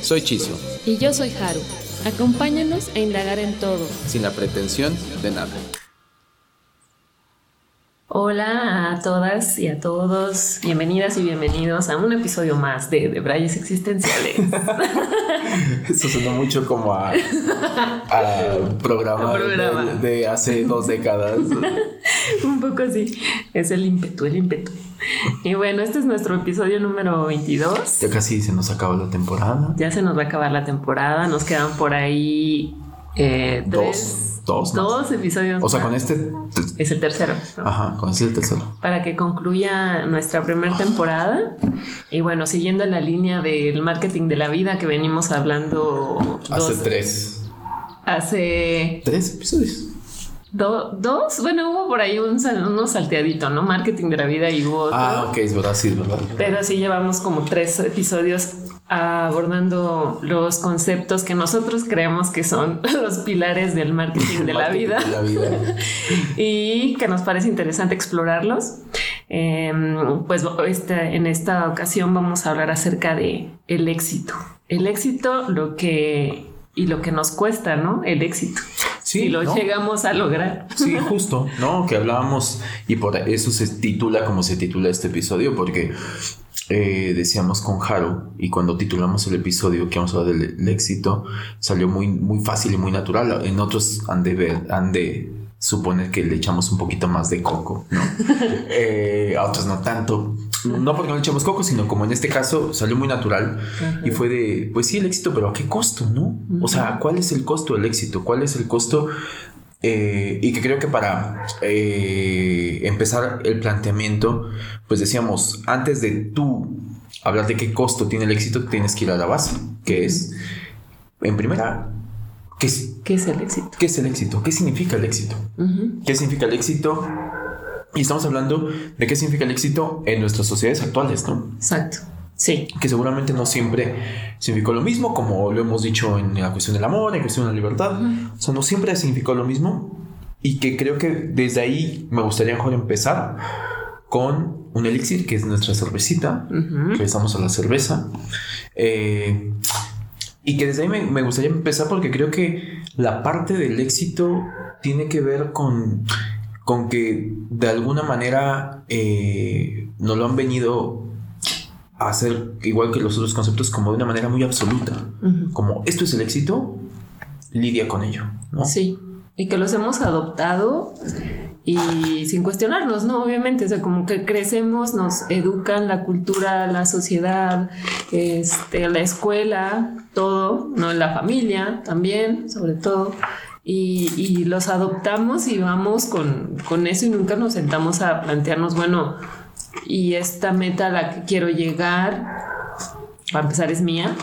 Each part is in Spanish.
Soy Chiso. Y yo soy Haru. Acompáñanos a indagar en todo. Sin la pretensión de nada. Hola a todas y a todos, bienvenidas y bienvenidos a un episodio más de Debrayes Existenciales. Eso suena mucho como a, programa, De, hace dos décadas. un poco así, es el ímpetu, el ímpetu. Y bueno, este es nuestro episodio número 22. Ya casi se nos acaba la temporada. Ya se nos va a acabar la temporada, nos quedan por ahí eh, dos Dos. Dos episodios. O sea, con este. Es el tercero. Ajá, con este es el tercero. Para que concluya nuestra primera temporada. Y bueno, siguiendo la línea del marketing de la vida que venimos hablando. Hace tres. Hace. Tres episodios. Dos, bueno, hubo por ahí un, uno salteadito, ¿no? Marketing de la vida y hubo Ah, ok, es verdad, sí, es verdad. Pero sí llevamos como tres episodios abordando los conceptos que nosotros creemos que son los pilares del marketing de la vida, y que nos parece interesante explorarlos. Em, pues este, en esta ocasión vamos a hablar acerca de el éxito. El éxito, lo que y lo que nos cuesta, ¿no? El éxito. Sí, si lo llegamos a lograr. Sí, justo, ¿no? Que hablábamos y por eso se titula como se titula este episodio, porque eh, decíamos con Haru y cuando titulamos el episodio que vamos a hablar del, éxito salió muy, muy fácil y muy natural. En otros han de, ver, han de suponer que le echamos un poquito más de coco, ¿no? Eh, a otros no tanto. No porque no le echamos coco, sino como en este caso salió muy natural y fue de, pues sí, el éxito, pero ¿a qué costo, no? O sea, ¿cuál es el costo del éxito? ¿Cuál es el costo eh, y que creo que para eh, empezar el planteamiento, pues decíamos, antes de tú hablar de qué costo tiene el éxito, tienes que ir a la base, que es, en primera, ¿qué es, ¿Qué es el éxito? ¿Qué es el éxito? ¿Qué significa el éxito? ¿Qué significa el éxito? Y estamos hablando de qué significa el éxito en nuestras sociedades actuales, ¿no? Exacto. Sí. Que seguramente no siempre significó lo mismo, como lo hemos dicho en la cuestión del amor, en la cuestión de la libertad. O sea, no siempre significó lo mismo. Y que creo que desde ahí me gustaría mejor empezar con un elixir, que es nuestra cervecita. que estamos a la cerveza. Eh, y que desde ahí me, gustaría empezar porque creo que la parte del éxito tiene que ver con, con que de alguna manera eh, nos lo han venido hacer igual que los otros conceptos como de una manera muy absoluta. Como esto es el éxito, lidia con ello. ¿no? Sí. Y que los hemos adoptado y sin cuestionarnos, ¿no? Obviamente, o sea, como que crecemos, nos educan la cultura, la sociedad, este, la escuela, todo, ¿no? La familia también, sobre todo. Y, los adoptamos y vamos con, con eso y nunca nos sentamos a plantearnos, bueno, y esta meta a la que quiero llegar, para empezar, es mía.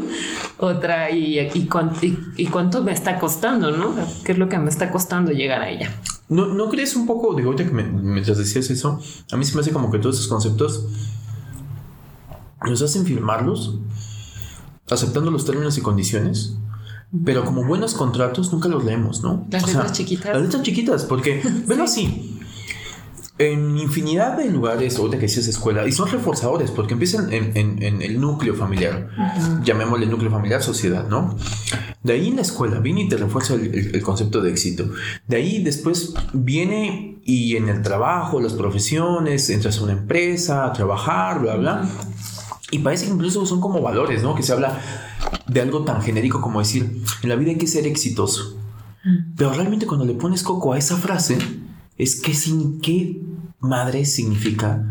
Otra, y, y, cuánto me está costando, ¿no? ¿Qué es lo que me está costando llegar a ella? ¿No, ¿no crees un poco, digo, que mientras decías eso, a mí se me hace como que todos esos conceptos nos hacen firmarlos, aceptando los términos y condiciones, pero como buenos contratos nunca los leemos, ¿no? Las letras chiquitas. Las letras chiquitas, porque, ven así, en infinidad de lugares, ahorita que decías escuela, y son reforzadores porque empiezan en, el núcleo familiar, llamémosle núcleo familiar, sociedad, ¿no? De ahí en la escuela viene y te refuerza el, concepto de éxito. De ahí después viene y en el trabajo, las profesiones, entras a una empresa, a trabajar, bla, bla. Y parece que incluso son como valores, ¿no? Que se habla de algo tan genérico como decir, en la vida hay que ser exitoso. Pero realmente cuando le pones coco a esa frase, es que sin qué madre significa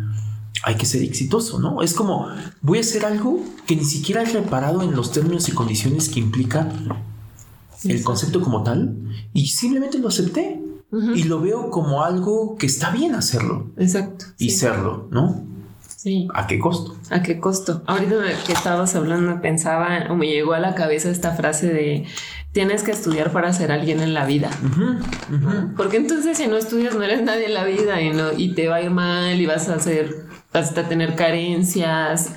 hay que ser exitoso, ¿no? Es como voy a hacer algo que ni siquiera he reparado en los términos y condiciones que implica el concepto como tal y simplemente lo acepté y lo veo como algo que está bien hacerlo. Exacto. Y serlo, ¿no? Sí. ¿A qué costo? ¿A qué costo? Ahorita que estabas hablando pensaba o me llegó a la cabeza esta frase de tienes que estudiar para ser alguien en la vida. Porque entonces si no estudias no eres nadie en la vida y, no, y te va a ir mal y vas a hacer, vas a tener carencias.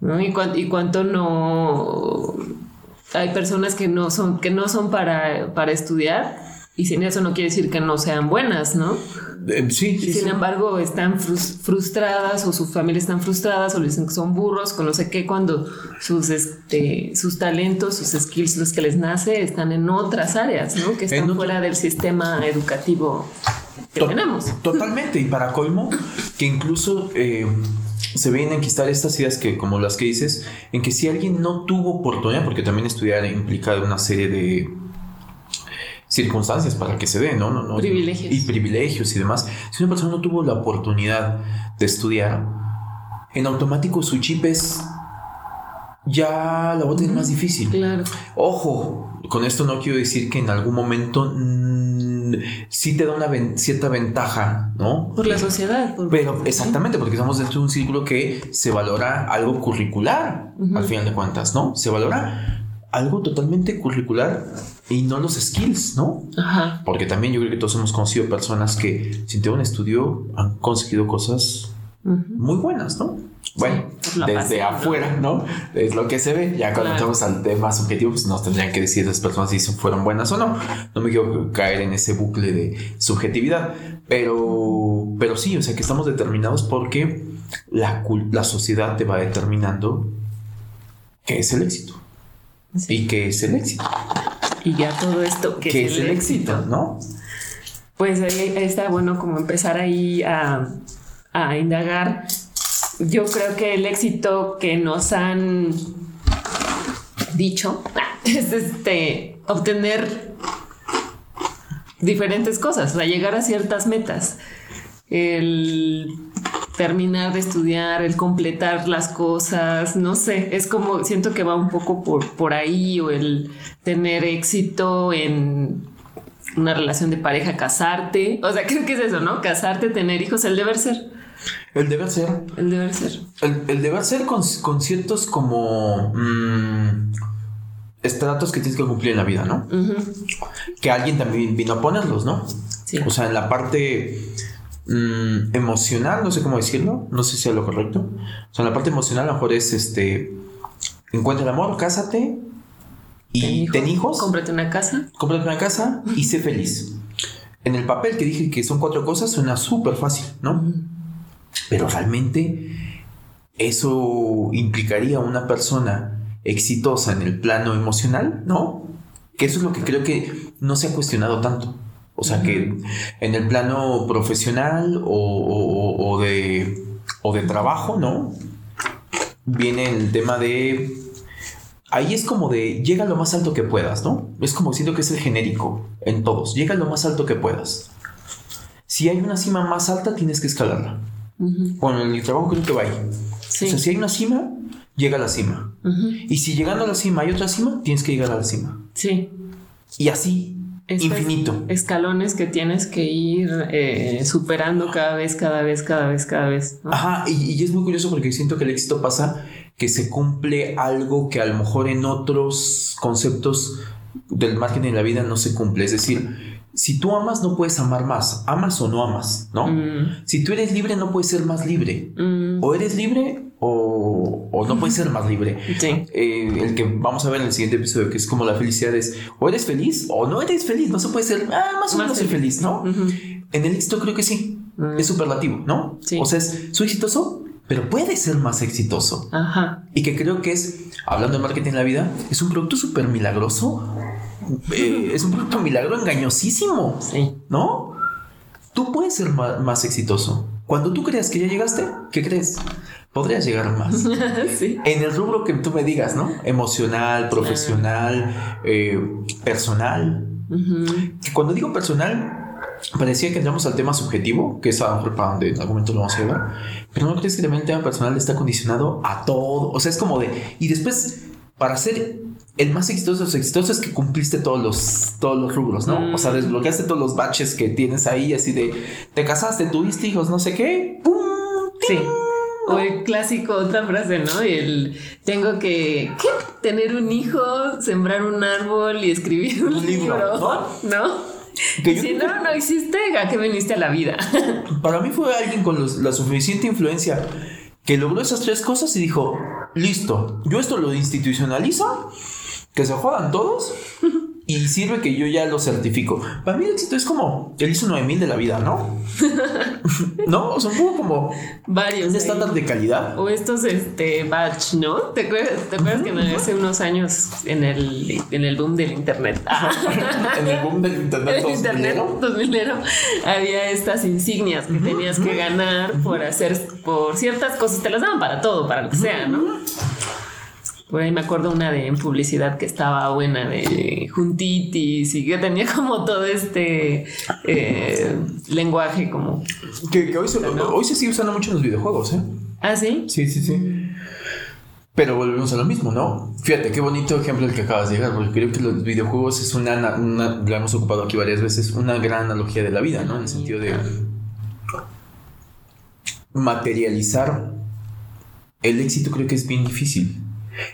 ¿no? Y, y cuánto no hay personas que no son, que no son para, para estudiar y sin eso no quiere decir que no sean buenas, ¿no? Eh, sí, sí, sin embargo, están frustradas o su familia están frustradas o le dicen que son burros, con no sé qué, cuando sus, este, sus talentos, sus skills, los que les nace, están en otras áreas, ¿no? Que están fuera del sistema educativo que tenemos. Totalmente. Y para colmo, que incluso eh, se vienen a enquistar estas ideas que, como las que dices, en que si alguien no tuvo oportunidad, porque también estudiar implica una serie de circunstancias para que se dé, ¿no? no, no privilegios. Y privilegios y demás. Si una persona no tuvo la oportunidad de estudiar, en automático su chip es ya la voz es más difícil. Claro. Ojo, con esto no quiero decir que en algún momento mm, sí te da una cierta ventaja, ¿no? Por la sociedad. Pero exactamente, porque estamos dentro de un círculo que se valora algo curricular, al final de cuentas, ¿no? Se valora algo totalmente curricular y no los skills, ¿no? Ajá. Porque también yo creo que todos hemos conocido personas que sin tener un estudio han conseguido cosas muy buenas, ¿no? Bueno, desde afuera, ¿no? Es lo que se ve. Ya cuando entramos al tema subjetivo, pues nos tendrían que decir las personas si fueron buenas o no. No me quiero caer en ese bucle de subjetividad, pero, pero sí, o sea que estamos determinados porque la, la sociedad te va determinando qué es el éxito y qué es el éxito. Y ya todo esto, ¿qué, es, el, éxito? ¿No? Pues ahí está bueno como empezar ahí a, a indagar. Yo creo que el éxito que nos han dicho es este obtener diferentes cosas, o sea, llegar a ciertas metas. El terminar de estudiar, el completar las cosas, no sé, es como siento que va un poco por, por ahí o el tener éxito en una relación de pareja, casarte, o sea, creo que es eso, ¿no? Casarte, tener hijos, el deber ser. El deber ser. El deber ser. El, deber ser con, ciertos como... Mm, estratos que tienes que cumplir en la vida, ¿no? Que alguien también vino a ponerlos, ¿no? Sí. O sea, en la parte Mm, emocional, no sé cómo decirlo, no sé si es lo correcto. O sea, la parte emocional a lo mejor es este, encuentra el amor, cásate y ten hijos. Cómprate una casa. Cómprate una casa y sé feliz. En el papel que dije que son cuatro cosas suena súper fácil, ¿no? Pero realmente eso implicaría una persona exitosa en el plano emocional, ¿no? Que eso es lo que creo que no se ha cuestionado tanto. O sea que en el plano profesional o, de, o de trabajo, ¿no? Viene el tema de... Ahí es como de llega lo más alto que puedas, ¿no? Es como siento que es el genérico en todos. Llega lo más alto que puedas. Si hay una cima más alta, tienes que escalarla. Con el trabajo creo que va ahí. O sea, si hay una cima, llega a la cima. Y si llegando a la cima hay otra cima, tienes que llegar a la cima. Sí. Y así infinito. Escalones que tienes que ir eh, superando cada vez, cada vez, cada vez, cada vez. Ajá, y, es muy curioso porque siento que el éxito pasa que se cumple algo que a lo mejor en otros conceptos del margen de la vida no se cumple. Es decir, si tú amas, no puedes amar más. Amas o no amas, ¿no? Mm. Si tú eres libre, no puedes ser más libre. Mm. O eres libre o, no puedes ser más libre. Eh, el que vamos a ver en el siguiente episodio, que es como la felicidad es o eres feliz o no eres feliz. No se puede ser, ah, más o menos feliz, ¿no? En el éxito creo que sí. Mm. Es superlativo, ¿no? O sea, es, soy exitoso, pero puede ser más exitoso. Ajá. Y que creo que es, hablando de marketing en la vida, es un producto súper milagroso. Eh, es un producto milagro engañosísimo. Sí. ¿No? Tú puedes ser más exitoso. Cuando tú creas que ya llegaste, ¿qué crees? Podrías llegar más. En el rubro que tú me digas, ¿no? Emocional, profesional, eh, personal. Que cuando digo personal, parecía que entramos al tema subjetivo, que es a para donde en algún momento lo vamos a llevar. Pero no crees que también el tema personal está condicionado a todo. O sea, es como de. Y después, para ser el más exitoso de los exitosos es que cumpliste todos los, todos los rubros, ¿no? O sea, mm. desbloqueaste todos los baches que tienes ahí, así de te casaste, tuviste hijos, no sé qué. ¡Pum! Sí O el clásico, otra frase, ¿no? El tengo que ¿qué? tener un hijo, sembrar un árbol y escribir un, libro, ¿no? si no, no existe, ¿a qué viniste a la vida? Para mí fue alguien con la suficiente influencia que logró esas tres cosas y dijo, listo, yo esto lo institucionalizo, que se jodan todos y sirve que yo ya lo certifico. Para mí el éxito es como el ISO 9000 de la vida, ¿no? ¿No? O sea, un poco como varios un estándar de calidad. O estos este batch, ¿no? ¿Te acuerdas, ¿te acuerdas que hace unos años en el, en el boom del internet? en el boom del internet, el internet 2000 había estas insignias que tenías que ganar por hacer por ciertas cosas, te las daban para todo, para lo que sea, ¿no? Por ahí me acuerdo una de en publicidad que estaba buena de juntitis y que tenía como todo este eh, lenguaje como... Que, hoy, se, hoy se sigue usando mucho en los videojuegos, ¿eh? ¿Ah, sí? Sí, sí, sí. Pero volvemos a lo mismo, ¿no? Fíjate, qué bonito ejemplo el que acabas de llegar, porque creo que los videojuegos es una, una, lo hemos ocupado aquí varias veces, una gran analogía de la vida, ¿no? En el sentido de materializar el éxito creo que es bien difícil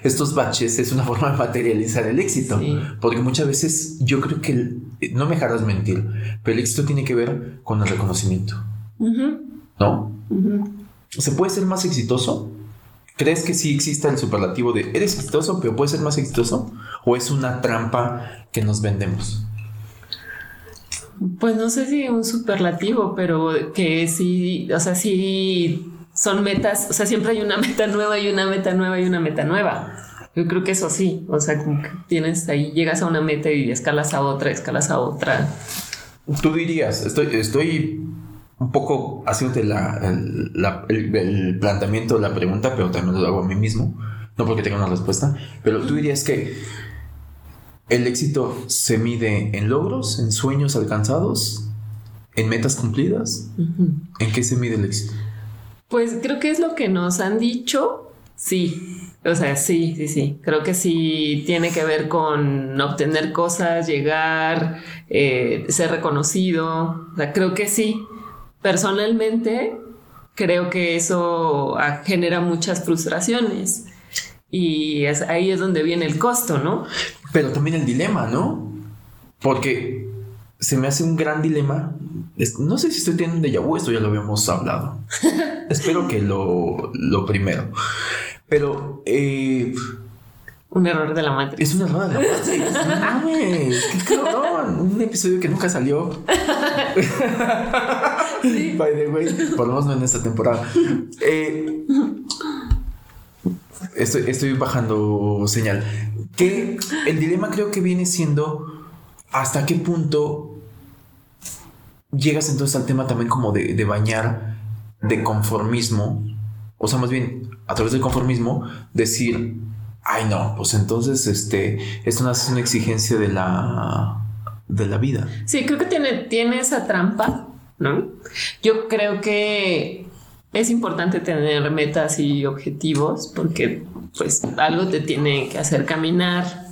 estos baches es una forma de materializar el éxito. Porque muchas veces yo creo que, no me dejarás mentir, pero el éxito tiene que ver con el reconocimiento. ¿No? ¿Se puede ser más exitoso? ¿Crees que sí existe el superlativo de eres exitoso, pero puedes ser más exitoso? ¿O es una trampa que nos vendemos? Pues no sé si un superlativo, pero que sí, o sea, sí son metas, o sea, siempre hay una meta nueva y una meta nueva y una meta nueva. Yo creo que eso sí, o sea, como que tienes ahí, llegas a una meta y escalas a otra, escalas a otra. Tú dirías, estoy, estoy un poco haciéndote la, el, planteamiento de la pregunta, pero también lo hago a mí mismo, no porque tenga una respuesta, pero tú dirías que el éxito se mide en logros, en sueños alcanzados, en metas cumplidas. ¿En qué se mide el éxito? Pues creo que es lo que nos han dicho, sí. O sea, sí, sí, sí. Creo que sí tiene que ver con obtener cosas, llegar, eh, ser reconocido. O sea, creo que sí. Personalmente, creo que eso genera muchas frustraciones. Y ahí es donde viene el costo, ¿no? Pero también el dilema, ¿no? Porque se me hace un gran dilema. No sé si estoy teniendo un déjà vu, esto ya lo habíamos hablado. Espero que lo, lo primero. Pero... Eh, un error de la madre. Es un error de la madre. qué cabrón. Un episodio que nunca salió. By the way, por lo menos no en esta temporada. Eh, estoy, estoy bajando señal. Que el dilema creo que viene siendo hasta qué punto llegas entonces al tema también como de, bañar de conformismo, o sea, más bien a través del conformismo, decir, ay no, pues entonces este, esto no es una exigencia de la, de la vida. Sí, creo que tiene, tiene esa trampa, ¿no? Yo creo que es importante tener metas y objetivos porque pues algo te tiene que hacer caminar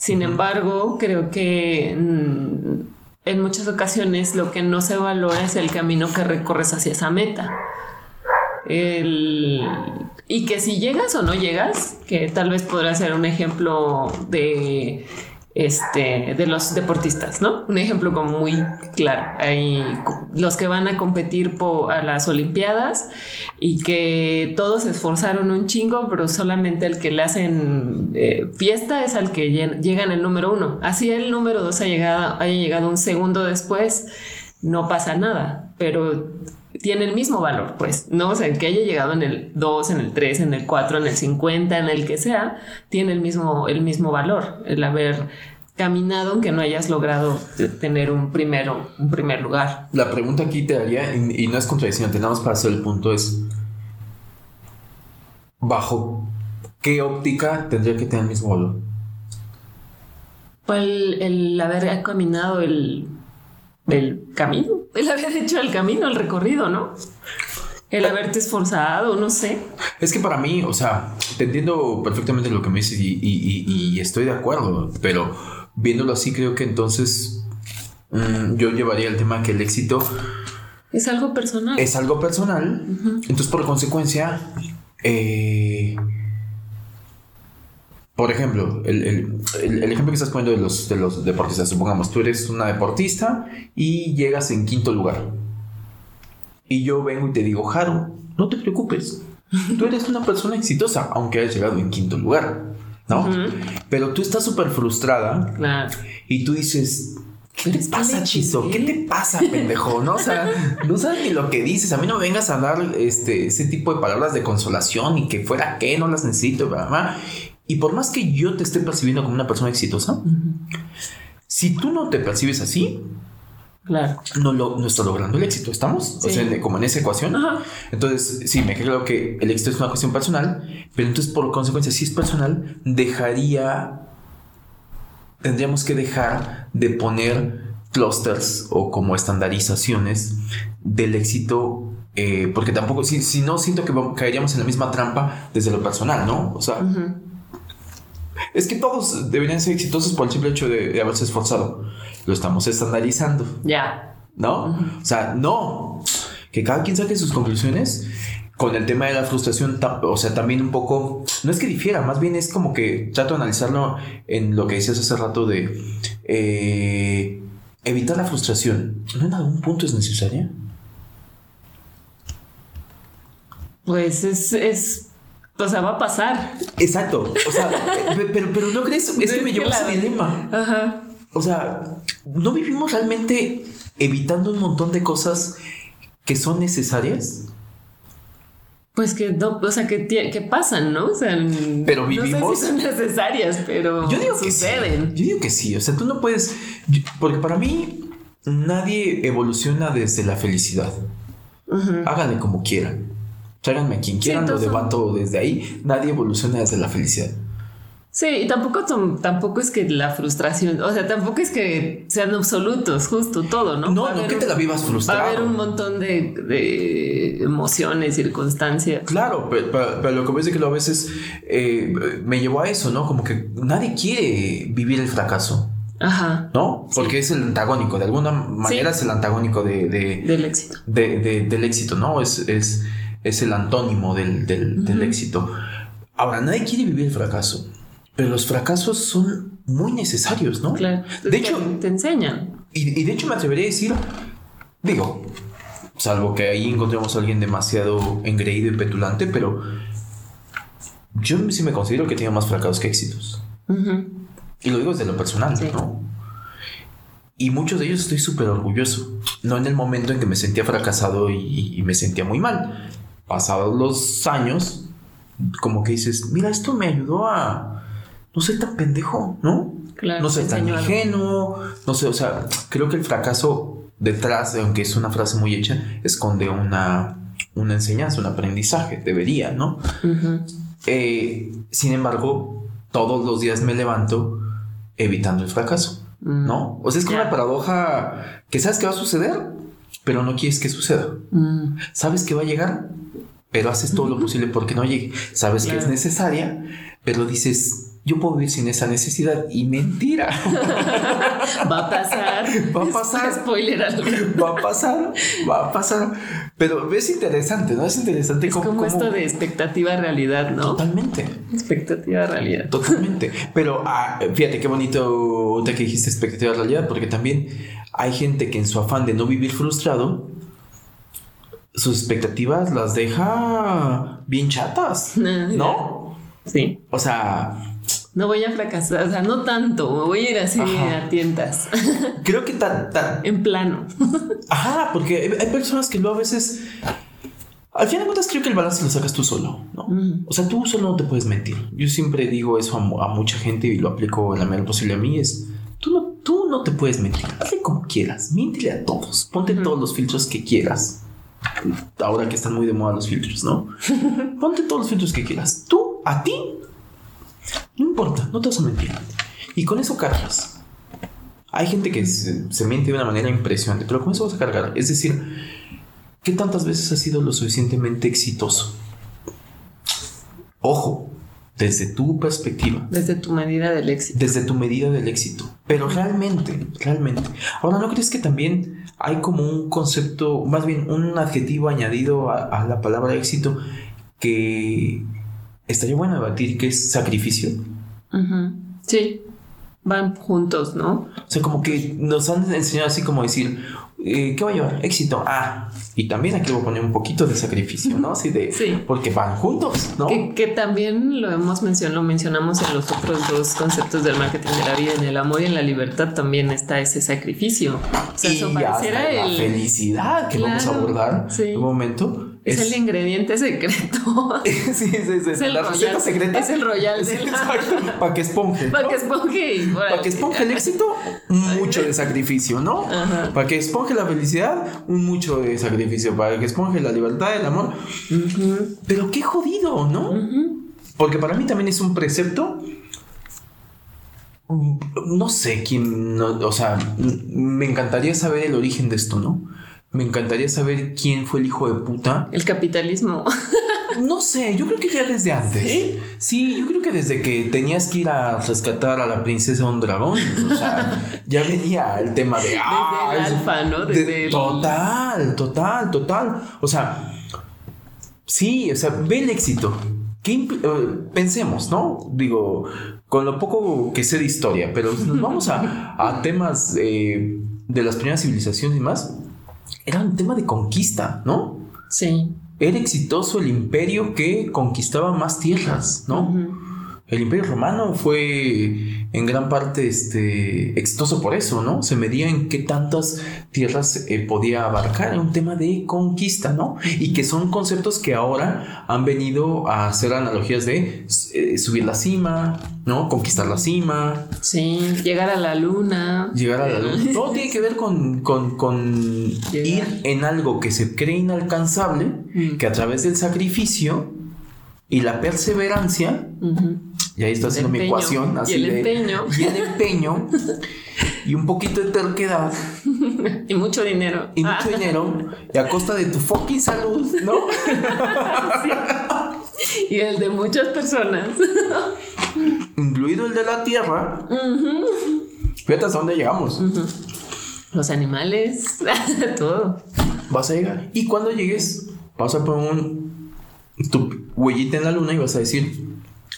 sin embargo, creo que mm, en muchas ocasiones lo que no se valora es el camino que recorres hacia esa meta. y que si llegas o no llegas, que tal vez podrá ser un ejemplo de este, de los deportistas, ¿no? Un ejemplo como muy claro. Hay los que van a competir a las Olimpiadas y que todos se esforzaron un chingo, pero solamente el que le hacen eh, fiesta es al que llegan el número uno. Así el número dos ha llegado, haya llegado un segundo después, no pasa nada, pero tiene el mismo valor, pues, ¿no? O sea, que haya llegado en el 2, en el 3, en el 4, en el 50, en el que sea, tiene el mismo, el mismo valor, el haber caminado aunque no hayas logrado tener un primero, un primer lugar. La pregunta aquí te daría, y, no es contradicción, tenemos para hacer el punto, es bajo qué óptica tendría que tener el mismo valor. Pues el, el haber caminado el, el camino el haber hecho el camino, el recorrido, ¿no? El haberte esforzado, no sé. Es que para mí, o sea, te entiendo perfectamente lo que me dices y, estoy de acuerdo, pero viéndolo así creo que entonces mm, yo llevaría el tema que el éxito... Es algo personal. Es algo personal. Entonces, por consecuencia, eh, por ejemplo, el, ejemplo que estás poniendo de los, de los deportistas, supongamos, tú eres una deportista y llegas en quinto lugar. Y yo vengo y te digo, Haru, no te preocupes, tú eres una persona exitosa, aunque hayas llegado en quinto lugar, ¿no? Pero tú estás súper frustrada claro. y tú dices, ¿Qué te pasa, Chizo? ¿Qué te pasa, pendejo? ¿No? O sea, no sabes ni lo que dices. A mí no me vengas a dar este, ese tipo de palabras de consolación y que fuera que no las necesito, ¿verdad? Y por más que yo te esté percibiendo como una persona exitosa, si tú no te percibes así, Claro. No, lo, no está logrando el éxito, ¿estamos? O sea, como en esa ecuación. Entonces, sí, me creo que el éxito es una cuestión personal, pero entonces por consecuencia, si es personal, dejaría, tendríamos que dejar de poner clusters o como estandarizaciones del éxito eh, porque tampoco, si, si, no, siento que caeríamos en la misma trampa desde lo personal, ¿no? O sea, es que todos deberían ser exitosos por el simple hecho de, haberse esforzado. Lo estamos estandarizando. Ya. ¿No? O sea, no. Que cada quien saque sus conclusiones con el tema de la frustración, o sea, también un poco, no es que difiera, más bien es como que trato de analizarlo en lo que decías hace rato de eh, evitar la frustración. ¿No en algún punto es necesaria? Pues es, es o sea, va a pasar. Exacto. O sea, pero, pero no crees, es que me llevó ese dilema. Ajá. O sea, ¿no vivimos realmente evitando un montón de cosas que son necesarias? Pues que no, o sea, que, que pasan, ¿no? O sea, pero vivimos. No sé si son necesarias, pero yo digo suceden. Yo digo que sí. O sea, tú no puedes. Porque para mí, nadie evoluciona desde la felicidad. Háganle como quieran. Tráiganme a quien quieran, lo debato desde ahí. Nadie evoluciona desde la felicidad. Sí, y tampoco, tampoco es que la frustración, o sea, tampoco es que sean absolutos, justo todo, ¿no? No, no que te la vivas frustrado. Va a haber un montón de, de emociones, circunstancias. Claro, pero, lo que ves es que lo a veces eh, me llevó a eso, ¿no? Como que nadie quiere vivir el fracaso. Ajá. ¿No? Porque es el antagónico, de alguna manera es el antagónico de, del éxito. De, del éxito, ¿no? Es, es es el antónimo del, éxito. Ahora, nadie quiere vivir el fracaso, pero los fracasos son muy necesarios, ¿no? Claro. De hecho, te enseñan. Y, de hecho me atrevería a decir, digo, salvo que ahí encontremos a alguien demasiado engreído y petulante, pero yo sí me considero que tengo más fracasos que éxitos. Y lo digo desde lo personal, ¿no? Y muchos de ellos estoy súper orgulloso. No en el momento en que me sentía fracasado y, me sentía muy mal, pasados los años, como que dices, mira, esto me ayudó a no ser tan pendejo, ¿no? Claro, no ser tan ingenuo, no sé, o sea, creo que el fracaso detrás, aunque es una frase muy hecha, esconde una, una enseñanza, un aprendizaje, debería, ¿no? Eh, sin embargo, todos los días me levanto evitando el fracaso, mm. ¿no? O sea, es como una paradoja que sabes que va a suceder, pero no quieres que suceda. Mm. Sabes que va a llegar, pero haces todo lo posible porque no llegue. Sabes que es necesaria, pero dices, yo puedo vivir sin esa necesidad y mentira. va a pasar. Va a pasar. Spoiler Va a pasar. Va a pasar. Pero es interesante, ¿no? Es interesante es como esto de expectativa realidad, ¿no? Totalmente. Expectativa realidad. Totalmente. Pero ah, fíjate qué bonito te que dijiste expectativa realidad, porque también hay gente que en su afán de no vivir frustrado sus expectativas las deja bien chatas, ¿no? Sí. O sea... No voy a fracasar, o sea, no tanto, voy a ir así a tientas. Creo que tan, tan... En plano. Ajá, porque hay personas que luego a veces... Al final de cuentas creo que el balance lo sacas tú solo, ¿no? O sea, tú solo no te puedes mentir. Yo siempre digo eso a, mucha gente y lo aplico en la medida posible a mí, es... Tú no, tú no te puedes mentir, hazle como quieras, miéntele a todos, ponte todos los filtros que quieras ahora que están muy de moda los filtros, ¿no? Ponte todos los filtros que quieras. Tú, a ti, no importa, no te vas a mentir. Y con eso cargas. Hay gente que se, miente de una manera impresionante, pero con eso vas a cargar. Es decir, ¿qué tantas veces has sido lo suficientemente exitoso? Ojo, desde tu perspectiva. Desde tu medida del éxito. Desde tu medida del éxito. Pero realmente, realmente. Ahora, ¿no crees que también hay como un concepto, más bien un adjetivo añadido a, la palabra éxito que estaría bueno debatir qué es sacrificio. Sí, van juntos, ¿no? O sea, como que nos han enseñado así como decir, eh, ¿qué va a llevar? Éxito. Ah, y también aquí voy a poner un poquito de sacrificio, ¿no? Así de, sí. Porque van juntos, ¿no? Que, también lo hemos mencionado, lo mencionamos en los otros dos conceptos del marketing de la vida, en el amor y en la libertad también está ese sacrificio. O sea, y eso pareciera la felicidad que vamos a abordar en un momento es, el ingrediente secreto. sí, sí, sí. Es la receta secreta. Es el royal. Para que esponje. Para que esponje. Para que esponje el éxito, mucho de sacrificio, ¿no? Para que esponje la felicidad, un mucho de sacrificio. Para que esponje la libertad, el amor. Pero qué jodido, ¿no? Porque para mí también es un precepto no sé quién, o sea, me encantaría saber el origen de esto, ¿no? Me encantaría saber quién fue el hijo de puta. El capitalismo. No sé, yo creo que ya desde antes. ¿Sí? Sí, yo creo que desde que tenías que ir a rescatar a la princesa de un dragón. O sea, ya venía el tema de. Desde el alfa, ¿no? Desde Total, total, total. O sea, sí, o sea, ve el éxito. ¿Qué eh, pensemos, ¿no? Digo, con lo poco que sé de historia, pero nos vamos a, a temas eh, de las primeras civilizaciones y más era un tema de conquista, ¿no? Sí. Era exitoso el imperio que conquistaba más tierras, ¿no? El imperio romano fue en gran parte este, exitoso por eso, ¿no? Se medía en qué tantas tierras eh, podía abarcar, era un tema de conquista, ¿no? Y que son conceptos que ahora han venido a hacer analogías de eh, subir la cima, ¿no? Conquistar la cima. Sí, llegar a la luna. Llegar a la luna. Todo tiene que ver con, ir en algo que se cree inalcanzable, mm. que a través del sacrificio y la perseverancia, y ahí está haciendo mi ecuación, así y el empeño. Y el empeño, y un poquito de terquedad. y mucho dinero. Y mucho ah. dinero, y a costa de tu fucking salud, ¿no? Y el de muchas personas. Incluido el de la tierra. Fíjate hasta dónde llegamos. Los animales, todo. Vas a llegar. Y cuando llegues, vas a poner un tu huellita en la luna y vas a decir,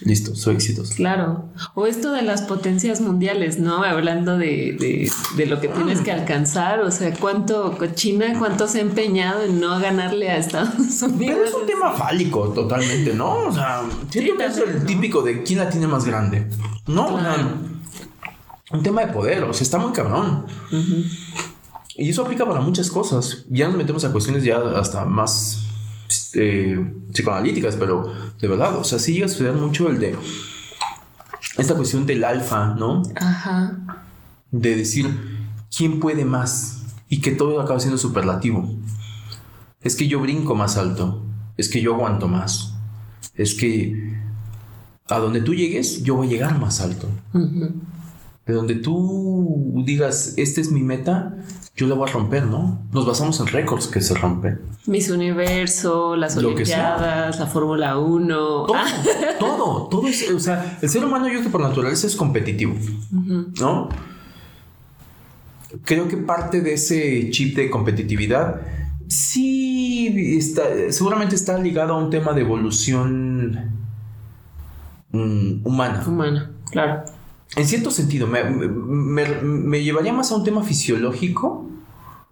listo, soy exitoso. Claro. O esto de las potencias mundiales, ¿no? Hablando de, lo que tienes que alcanzar, o sea, cuánto China, cuánto se ha empeñado en no ganarle a Estados Unidos. Pero es un tema fálico totalmente, ¿no? O sea, siento que es el típico de quién la tiene más grande. No, un tema de poder, o sea, está muy cabrón. Y eso aplica para muchas cosas. Ya nos metemos a cuestiones ya hasta más eh, psicoanalíticas, pero de verdad, o sea, sí llega a estudiar mucho el de esta cuestión del alfa, ¿no? Ajá. De decir quién puede más y que todo acaba siendo superlativo. Es que yo brinco más alto, es que yo aguanto más, es que a donde tú llegues, yo voy a llegar más alto. De donde tú digas, esta es mi meta, yo la voy a romper, ¿no? Nos basamos en récords que se rompen. Miss Universo, las Olimpiadas, la Fórmula 1. Todo, todo, todo es, o sea, el ser humano yo creo que por naturaleza es competitivo, ¿no? Creo que parte de ese chip de competitividad sí está, seguramente está ligado a un tema de evolución mm, humana. Humana, claro. En cierto sentido, me, llevaría más a un tema fisiológico.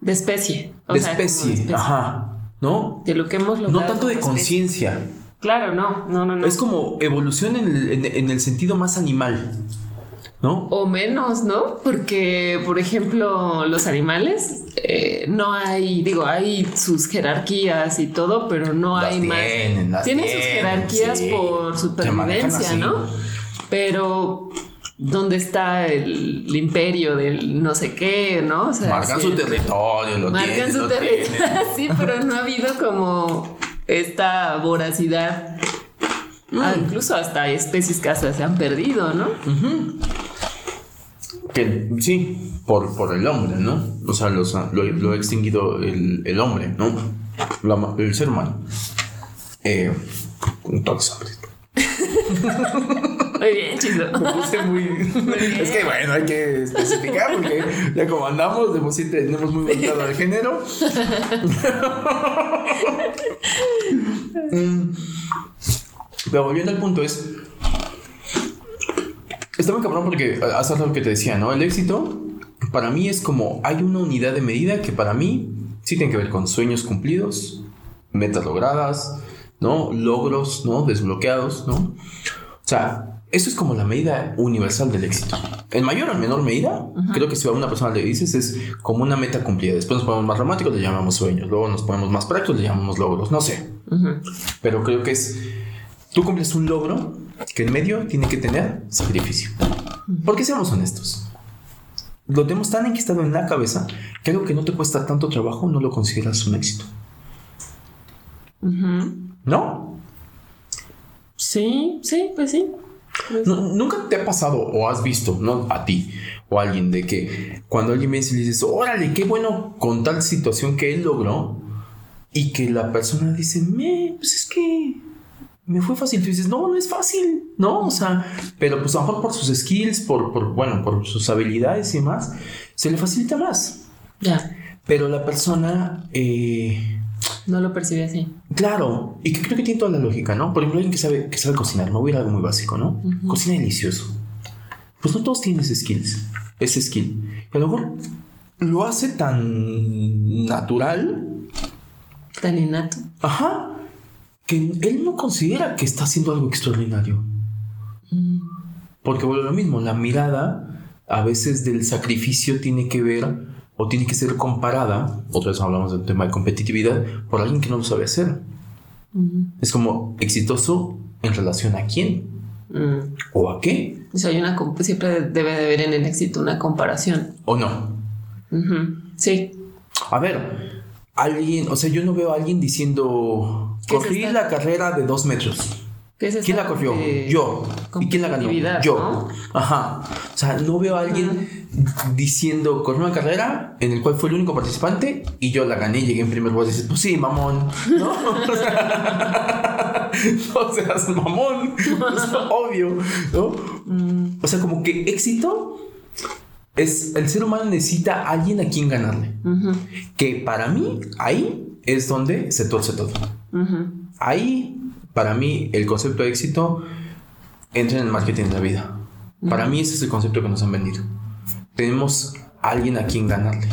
De especie. de, especie. ajá. ¿No? De lo que hemos logrado. No tanto de conciencia. Claro, no, no, no, no. Es como evolución en el, sentido más animal. ¿No? O menos, ¿no? Porque, por ejemplo, los animales, eh, no hay, digo, hay sus jerarquías y todo, pero no hay más. Tienen sus jerarquías por supervivencia, ¿no? Pero dónde está el, imperio del no sé qué, ¿no? O sea, marcan su territorio, lo marcan su territorio, sí, pero no ha habido como esta voracidad. Ah, mm. incluso hasta especies que hasta se han perdido, ¿no? Que sí, por, por el hombre, ¿no? O sea, lo, ha extinguido el, el hombre, ¿no? el ser humano. Eh, entonces, Muy bien, chido. Me puse muy. Es que bueno, hay que especificar porque ya como andamos, tenemos muy montado el género. Pero volviendo al punto es... Está muy cabrón porque hace lo que te decía, ¿no? El éxito para mí es como hay una unidad de medida que para mí sí tiene que ver con sueños cumplidos, metas logradas, ¿no? Logros, ¿no? Desbloqueados, ¿no? O sea, eso es como la medida universal del éxito. En mayor o menor medida, creo que si a una persona le dices es como una meta cumplida. Después nos ponemos más románticos, le llamamos sueños. Luego nos ponemos más prácticos, le llamamos logros. No sé. Pero creo que es, tú cumples un logro que en medio tiene que tener sacrificio. Porque seamos honestos. Lo tenemos tan enquistado en la cabeza que algo que no te cuesta tanto trabajo no lo consideras un éxito. ¿No? Sí, sí, pues sí. ¿Nunca te ha pasado o has visto, no a ti o a alguien, de que cuando alguien viene y le dices, órale, qué bueno con tal situación que él logró y que la persona dice, me, pues es que me fue fácil. Tú dices, no, no es fácil, ¿no? O sea, pero pues a lo mejor por sus skills, por, por bueno, por sus habilidades y demás, se le facilita más. Ya. Pero la persona... Eh, no lo percibe así. Claro, y que creo que tiene toda la lógica, ¿no? Por ejemplo, alguien que sabe, que sabe cocinar, no voy a ir algo muy básico, ¿no? Cocina delicioso. Pues no todos tienen ese skills, ese skill. Y a lo mejor lo hace tan natural. Tan innato. Ajá. Que él no considera que está haciendo algo extraordinario. Mm. Porque vuelve lo mismo, la mirada a veces del sacrificio tiene que ver o tiene que ser comparada, otra vez hablamos del tema de competitividad, por alguien que no lo sabe hacer. Es como exitoso en relación a quién mm. o a qué. O sea, hay una, siempre debe de haber en el éxito una comparación. ¿O no? Sí. A ver, alguien, o sea, yo no veo a alguien diciendo, corrí la carrera de dos metros. ¿Quién la corrió? Yo. ¿Y quién la ganó? Yo. Ajá. O sea, no veo a alguien diciendo, corrió una carrera en el cual fue el único participante y yo la gané, llegué en primer lugar y dices, pues sí, mamón. No, o seas mamón. obvio. ¿no? Mm. O sea, como que éxito es el ser humano necesita a alguien a quien ganarle. Que para mí, ahí es donde se torce todo. Ahí para mí el concepto de éxito entra en el marketing de la vida. Para mí ese es el concepto que nos han vendido. Tenemos alguien a quien ganarle.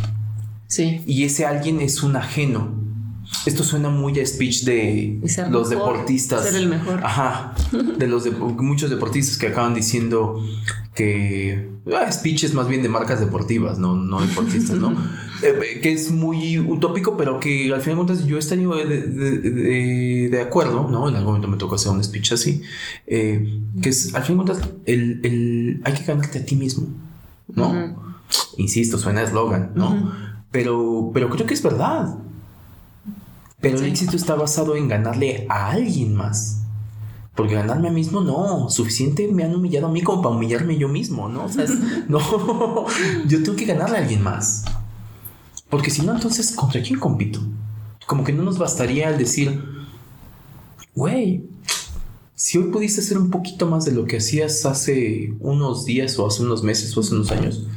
Sí. Y ese alguien es un ajeno. Esto suena muy a speech de los deportistas. Ser el mejor. Ajá. De los de, muchos deportistas que acaban diciendo que speeches más bien de marcas deportivas, no, no deportistas, ¿no? Eh, que es muy utópico, pero que al final de cuentas yo estaría de, de, acuerdo, ¿no? En algún momento me tocó hacer un speech así, eh, que es al final de cuentas el, el, hay que ganarte a ti mismo, ¿no? Insisto, suena eslogan, ¿no? pero, pero creo que es verdad. Pero el éxito está basado en ganarle a alguien más. Porque ganarme a mí mismo, no. Suficiente me han humillado a mí como para humillarme yo mismo, ¿no? O sea, no. Yo tengo que ganarle a alguien más. Porque si no, entonces, ¿contra quién compito? Como que no nos bastaría el decir, güey, si hoy pudiste hacer un poquito más de lo que hacías hace unos días o hace unos meses o hace unos años,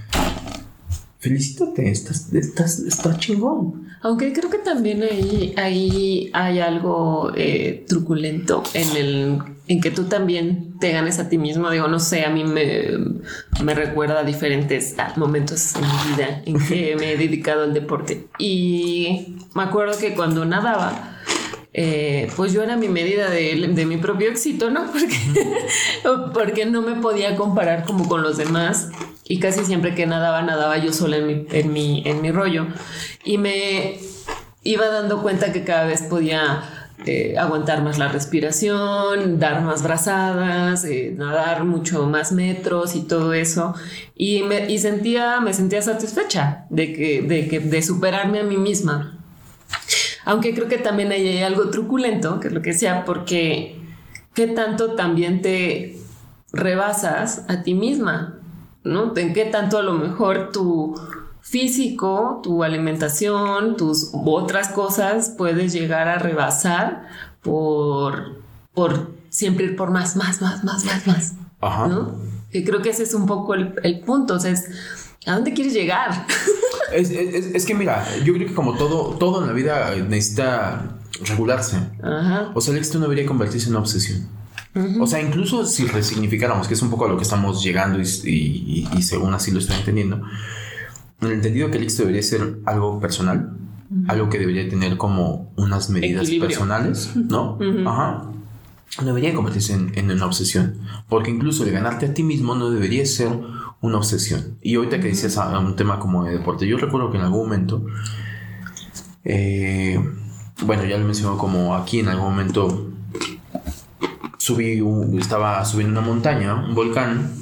felicítate, estás, estás, está chingón. Aunque creo que también ahí, ahí hay algo eh, truculento en el en que tú también te ganes a ti mismo. Digo, no sé, a mí me, me recuerda a diferentes momentos en mi vida en que me he dedicado al deporte. Y me acuerdo que cuando nadaba, eh, pues yo era mi medida de, de mi propio éxito, ¿no? Porque, porque no me podía comparar como con los demás y casi siempre que nadaba, nadaba yo sola en mi, en mi, en mi rollo. Y me iba dando cuenta que cada vez podía eh, aguantar más la respiración, dar más brazadas, eh, nadar mucho más metros y todo eso. Y me, y sentía, me sentía satisfecha de, que, de, que, de superarme a mí misma. Aunque creo que también hay algo truculento, que es lo que sea, porque qué tanto también te rebasas a ti misma. ¿no? ¿En qué tanto a lo mejor tu físico, tu alimentación, tus otras cosas puedes llegar a rebasar por, por siempre ir por más, más, más, más, más, más? Ajá. ¿no? Que creo que ese es un poco el, punto, o sea, es, ¿a dónde quieres llegar? es, que mira, yo creo que como todo, todo en la vida necesita regularse. Ajá. O sea, el éxito no debería convertirse en una obsesión. O sea, incluso si resignificáramos, que es un poco a lo que estamos llegando y, y- y según así lo estoy entendiendo, en el entendido que el éxito debería ser algo personal, algo que debería tener como unas medidas Equilibrio. personales, ¿no? Ujú. Ajá. No debería convertirse en, en una obsesión, porque incluso el ganarte a ti mismo no debería ser una obsesión. Y ahorita que dices a, un tema como de deporte, yo recuerdo que en algún momento, eh, bueno, ya lo mencionó como aquí en algún momento subí, estaba subiendo una montaña, un volcán,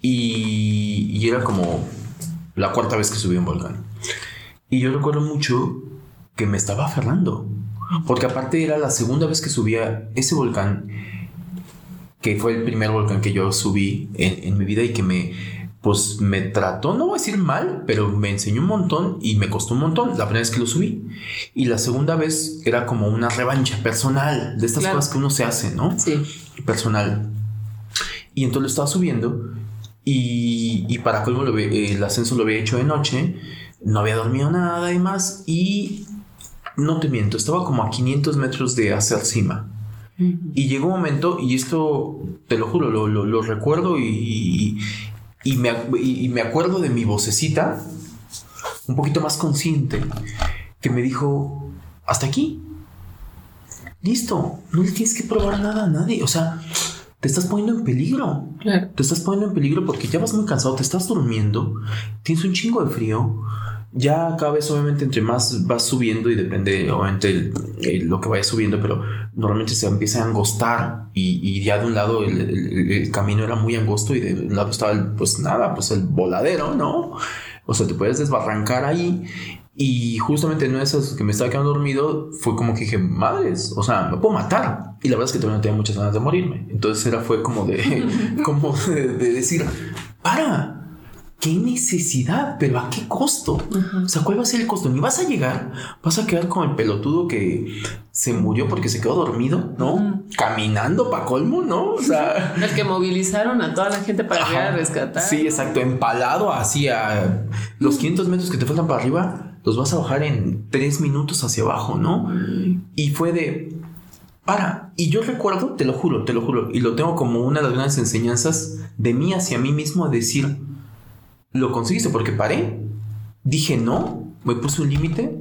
y, y era como la cuarta vez que subí un volcán. Y yo recuerdo mucho que me estaba aferrando, porque aparte era la segunda vez que subía ese volcán, que fue el primer volcán que yo subí en, en mi vida y que me, pues me trató, no voy a decir mal, pero me enseñó un montón y me costó un montón la primera vez que lo subí. Y la segunda vez era como una revancha personal de estas Claro. cosas que uno se hace, ¿no? Sí. personal. Y entonces lo estaba subiendo y, y para colmo lo el ascenso lo había hecho de noche, no había dormido nada y más y no te miento, estaba como a 500 metros de hacer cima. Y llegó un momento, y esto te lo juro, lo, lo- lo recuerdo y, y- y me, y me acuerdo de mi vocecita, un poquito más consciente, que me dijo, hasta aquí, listo, no le tienes que probar nada a nadie, o sea, te estás poniendo en peligro. Claro. Te estás poniendo en peligro porque ya vas muy cansado, te estás durmiendo, tienes un chingo de frío. Ya cada vez, obviamente, entre más vas subiendo y depende, obviamente, lo que vaya subiendo, pero normalmente se empieza a angostar y, y ya de un lado el, camino era muy angosto y de un lado estaba, pues nada, pues el voladero, ¿no? O sea, te puedes desbarrancar ahí y justamente en esas que me estaba quedando dormido fue como que dije, madres, o sea, me puedo matar. Y la verdad es que todavía no tenía muchas ganas de morirme. Entonces era fue como de, como de decir, para, qué necesidad, pero a qué costo. O sea, ¿cuál va a ser el costo? Ni vas a llegar, vas a quedar como el pelotudo que se murió porque se quedó dormido, ¿no? Caminando para colmo, ¿no? O sea... El que movilizaron a toda la gente para ir a rescatar. Sí, exacto, empalado hacia los 500 metros que te faltan para arriba, los vas a bajar en 3 minutos hacia abajo, ¿no? Y fue de, para, y yo recuerdo, te lo juro, te lo juro, y lo tengo como una de las grandes enseñanzas de mí hacia mí mismo, decir, lo conseguiste porque paré, dije no, me puse un límite.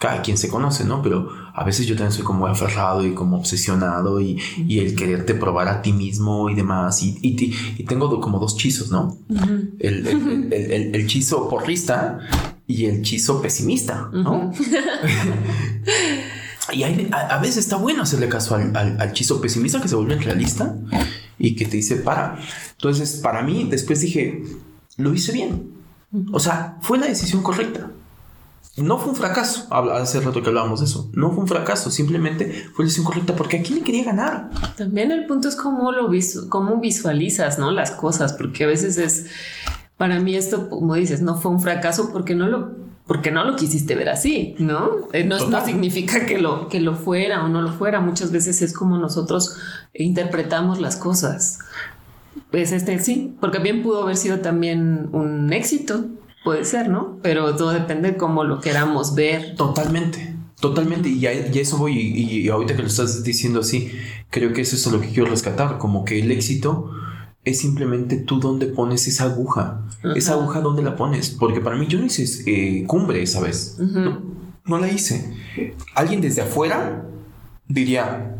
Cada quien se conoce, ¿no? Pero a veces yo también soy como aferrado y como obsesionado y, y el quererte probar a ti mismo y demás. Y, y, y- tengo como dos chizos, ¿no? El, el, el, el- el chizo porrista y el chizo pesimista, ¿no? y hay- a, a veces está bueno hacerle caso al, al, al chizo pesimista que se vuelve realista y que te dice para. Entonces, para mí, después dije, lo hice bien. O sea, fue la decisión correcta. No fue un fracaso. Hace rato que hablábamos de eso. No fue un fracaso. Simplemente fue la decisión correcta porque aquí le quería ganar. También el punto es cómo lo visu- cómo visualizas, ¿no? Las cosas, porque a veces es, para mí esto, como dices, no fue un fracaso porque no lo, porque no lo quisiste ver así, ¿no? Eh, no, no significa que lo, que lo fuera o no lo fuera. Muchas veces es como nosotros interpretamos las cosas. Pues este sí, porque bien pudo haber sido también un éxito, puede ser, ¿no? Pero todo depende de cómo lo queramos ver. Totalmente, totalmente. Y a, y eso voy. Y, y ahorita que lo estás diciendo así, creo que eso es lo que quiero rescatar. Como que el éxito es simplemente tú donde pones esa aguja. Esa aguja donde la pones. Porque para mí yo no hice eh, cumbre esa vez. No, no la hice. Alguien desde afuera diría.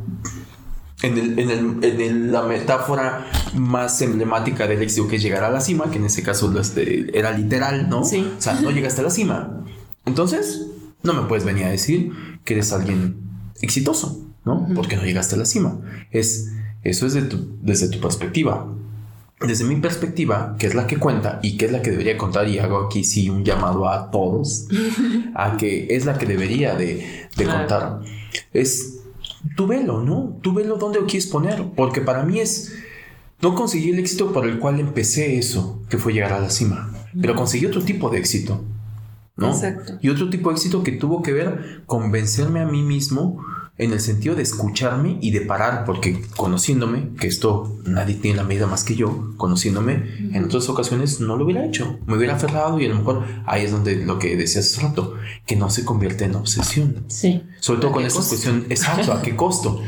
En, el- en el- en el- la metáfora más emblemática del éxito que es llegar a la cima, que en ese caso este, era literal, ¿no? Sí. O sea, no llegaste a la cima. Entonces, no me puedes venir a decir que eres alguien exitoso, ¿no? Porque no llegaste a la cima. Es, eso es de tu- desde tu perspectiva. Desde mi perspectiva, que es la que cuenta y que es la que debería contar, y hago aquí sí un llamado a todos, a que es la que debería de, de contar, es tú velo, ¿no? Tú velo donde lo quieres poner, porque para mí es, no conseguí el éxito por el cual empecé eso, que fue llegar a la cima, pero conseguí otro tipo de éxito, ¿no? Exacto. Y otro tipo de éxito que tuvo que ver con vencerme a mí mismo en el sentido de escucharme y de parar, porque conociéndome, que esto nadie tiene la medida más que yo, conociéndome, en otras ocasiones no lo hubiera hecho, me hubiera aferrado y a lo mejor ahí es donde lo que decías hace rato, que no se convierte en obsesión. Sí. Sobre todo con esta cuestión, exacto, ¿a qué costo?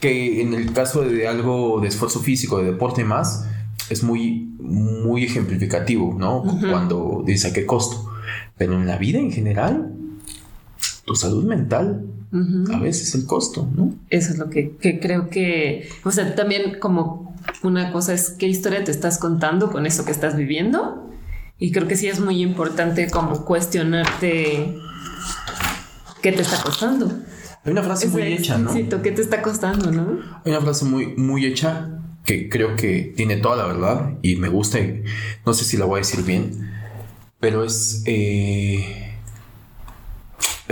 que en el caso de algo de esfuerzo físico, de deporte más, es muy, muy ejemplificativo, ¿no? Cuando dice a qué costo. Pero en la vida en general, tu salud mental a veces el costo, ¿no? Eso es lo que, creo que, o sea, también como una cosa es qué historia te estás contando con eso que estás viviendo. Y creo que sí es muy importante como cuestionarte qué te está costando. Hay una frase muy hecha, ¿no? ¿Qué te está costando, no? Hay una frase muy, muy hecha que creo que tiene toda la verdad y me gusta. Y no sé si la voy a decir bien, pero es eh,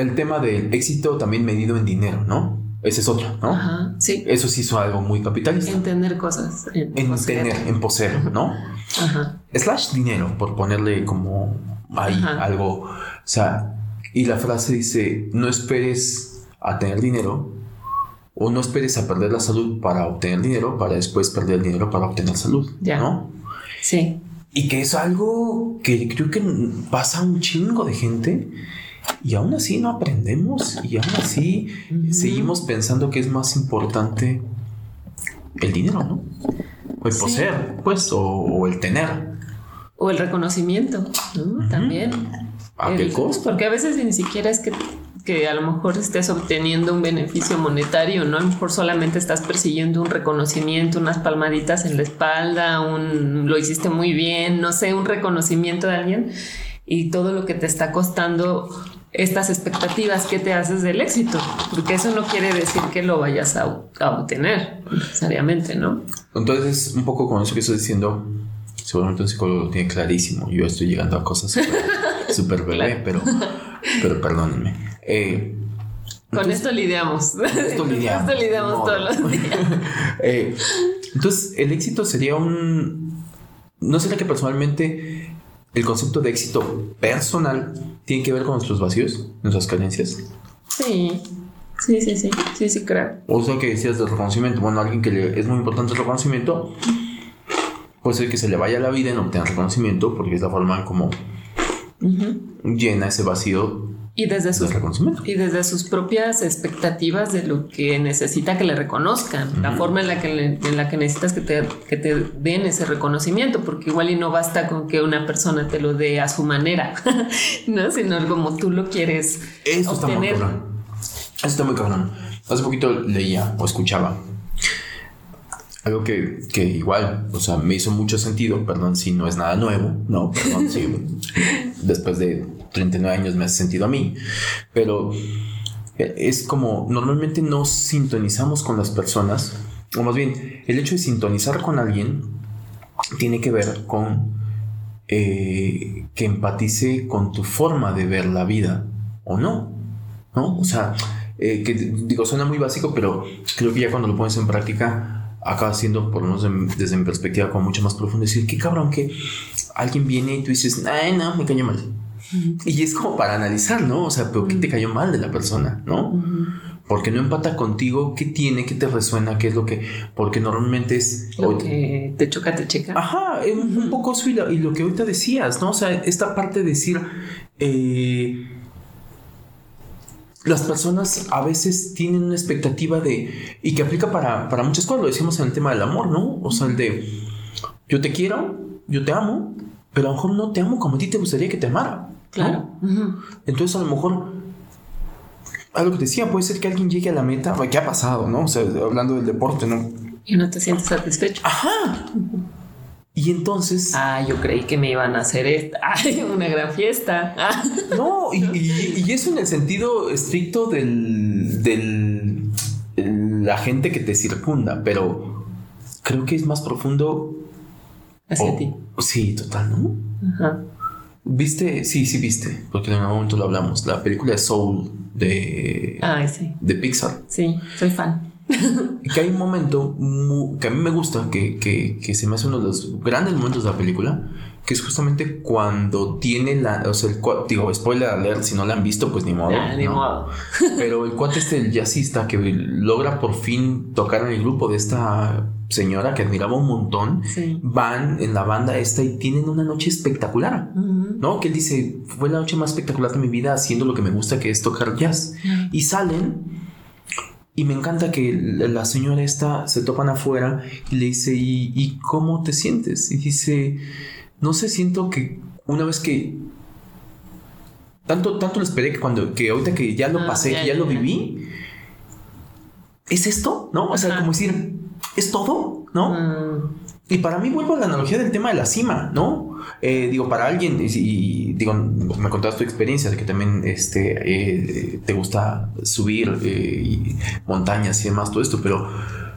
el tema del éxito también medido en dinero, ¿no? Ese es otro, ¿no? Ajá, sí. Eso sí es algo muy capitalista. En tener cosas. En, tener, en poseer, ¿no? Ajá. Slash dinero, por ponerle como ahí algo. O sea, y la frase dice, no esperes a tener dinero o no esperes a perder la salud para obtener dinero para después perder el dinero para obtener salud, ya. ¿no? Sí. Y que es algo que creo que pasa un chingo de gente y aún así no aprendemos y aún así seguimos pensando que es más importante el dinero, ¿no? O el poseer, pues, o, el tener. O el reconocimiento, ¿no? También. ¿A qué costo? Porque a veces ni siquiera es que que a lo mejor estés obteniendo un beneficio monetario, ¿no? A lo mejor solamente estás persiguiendo un reconocimiento, unas palmaditas en la espalda, un lo hiciste muy bien, no sé, un reconocimiento de alguien y todo lo que te está costando estas expectativas que te haces del éxito, porque eso no quiere decir que lo vayas a, obtener necesariamente, ¿no? Entonces, un poco con eso que estoy diciendo, seguramente un psicólogo lo tiene clarísimo. Yo estoy llegando a cosas súper bebé, pero, pero perdónenme. Eh, Con esto lidiamos. Esto lidiamos. esto lidiamos todos los días. Eh, entonces, el éxito sería un... ¿No será que personalmente el concepto de éxito personal tiene que ver con nuestros vacíos, nuestras carencias? Sí. Sí, sí, sí, sí, sí, creo. O sea, que decías del reconocimiento. Bueno, alguien que le es muy importante el reconocimiento, puede ser que se le vaya la vida en obtener reconocimiento, porque es la forma en como llena ese vacío y desde, sus, y desde sus propias expectativas de lo que necesita que le reconozcan, la forma en la que, en la que necesitas que te, que te den ese reconocimiento, porque igual y no basta con que una persona te lo dé a su manera, ¿no? sino como tú lo quieres Eso obtener. Está muy cabrón. Eso está muy cabrón. Hace poquito leía o escuchaba algo que, que, igual, o sea, me hizo mucho sentido, perdón si no es nada nuevo, no, perdón si después de 39 años me hace sentido a mí, pero es como normalmente no sintonizamos con las personas, o más bien, el hecho de sintonizar con alguien tiene que ver con eh, que empatice con tu forma de ver la vida o no, ¿no? O sea, eh, que digo, suena muy básico, pero creo que ya cuando lo pones en práctica acaba siendo, por lo menos desde mi perspectiva, como mucho más profundo, decir, qué cabrón que alguien viene y tú dices, ay, no, me caña mal. Y es como para analizar, ¿no? O sea, pero ¿qué te cayó mal de la persona, no? Porque no empata contigo, ¿qué tiene? ¿Qué te resuena? ¿Qué es lo que.? Porque normalmente es. Lo que te choca, te checa. Ajá, un poco eso y lo, que ahorita decías, ¿no? O sea, esta parte de decir. Eh, las personas a veces tienen una expectativa de. Y que aplica para, para muchas cosas, lo decíamos en el tema del amor, ¿no? O sea, el de. Yo te quiero, yo te amo, pero a lo mejor no te amo como a ti te gustaría que te amara. Claro. Entonces a lo mejor algo que decía, puede ser que alguien llegue a la meta, ¿qué ha pasado, no? O sea, hablando del deporte, ¿no? Y no te sientes satisfecho. Ajá. Y entonces. Ah, yo creí que me iban a hacer esta. Ay, una gran fiesta. No, y, eso en el sentido estricto del, del. la gente que te circunda, pero creo que es más profundo. Hacia ti. Sí, total, ¿no? Ajá. ¿Viste? Sí, sí, viste, porque en algún momento lo hablamos. La película de Soul de, de Pixar. Sí, soy fan. Que hay un momento que a mí me gusta, que, que, se me hace uno de los grandes momentos de la película, que es justamente cuando tiene la, o sea, el digo, spoiler alert, si no la han visto, pues ni modo. Ah, ni ¿no? modo. Pero el cuate este, el jazzista, que logra por fin tocar en el grupo de esta señora que admiraba un montón, Sí. van en la banda esta y tienen una noche espectacular. ¿No? Que él dice, fue la noche más espectacular de mi vida haciendo lo que me gusta, que es tocar jazz. Y salen y me encanta que la señora esta se topan afuera y le dice, ¿y, y cómo te sientes? Y dice, no sé, siento que una vez que... Tanto, tanto lo esperé que cuando, que ahorita que ya lo Ah, pasé, ya, que ya ya, lo viví, ¿es esto? ¿No? O sea, Ajá. como decir, ¿es todo? ¿No? Mm, Y para mí vuelvo a la analogía del tema de la cima, ¿no? Eh, digo, para alguien, y, y digo, me contabas tu experiencia de que también este, eh, te gusta subir eh, y montañas y demás, todo esto, pero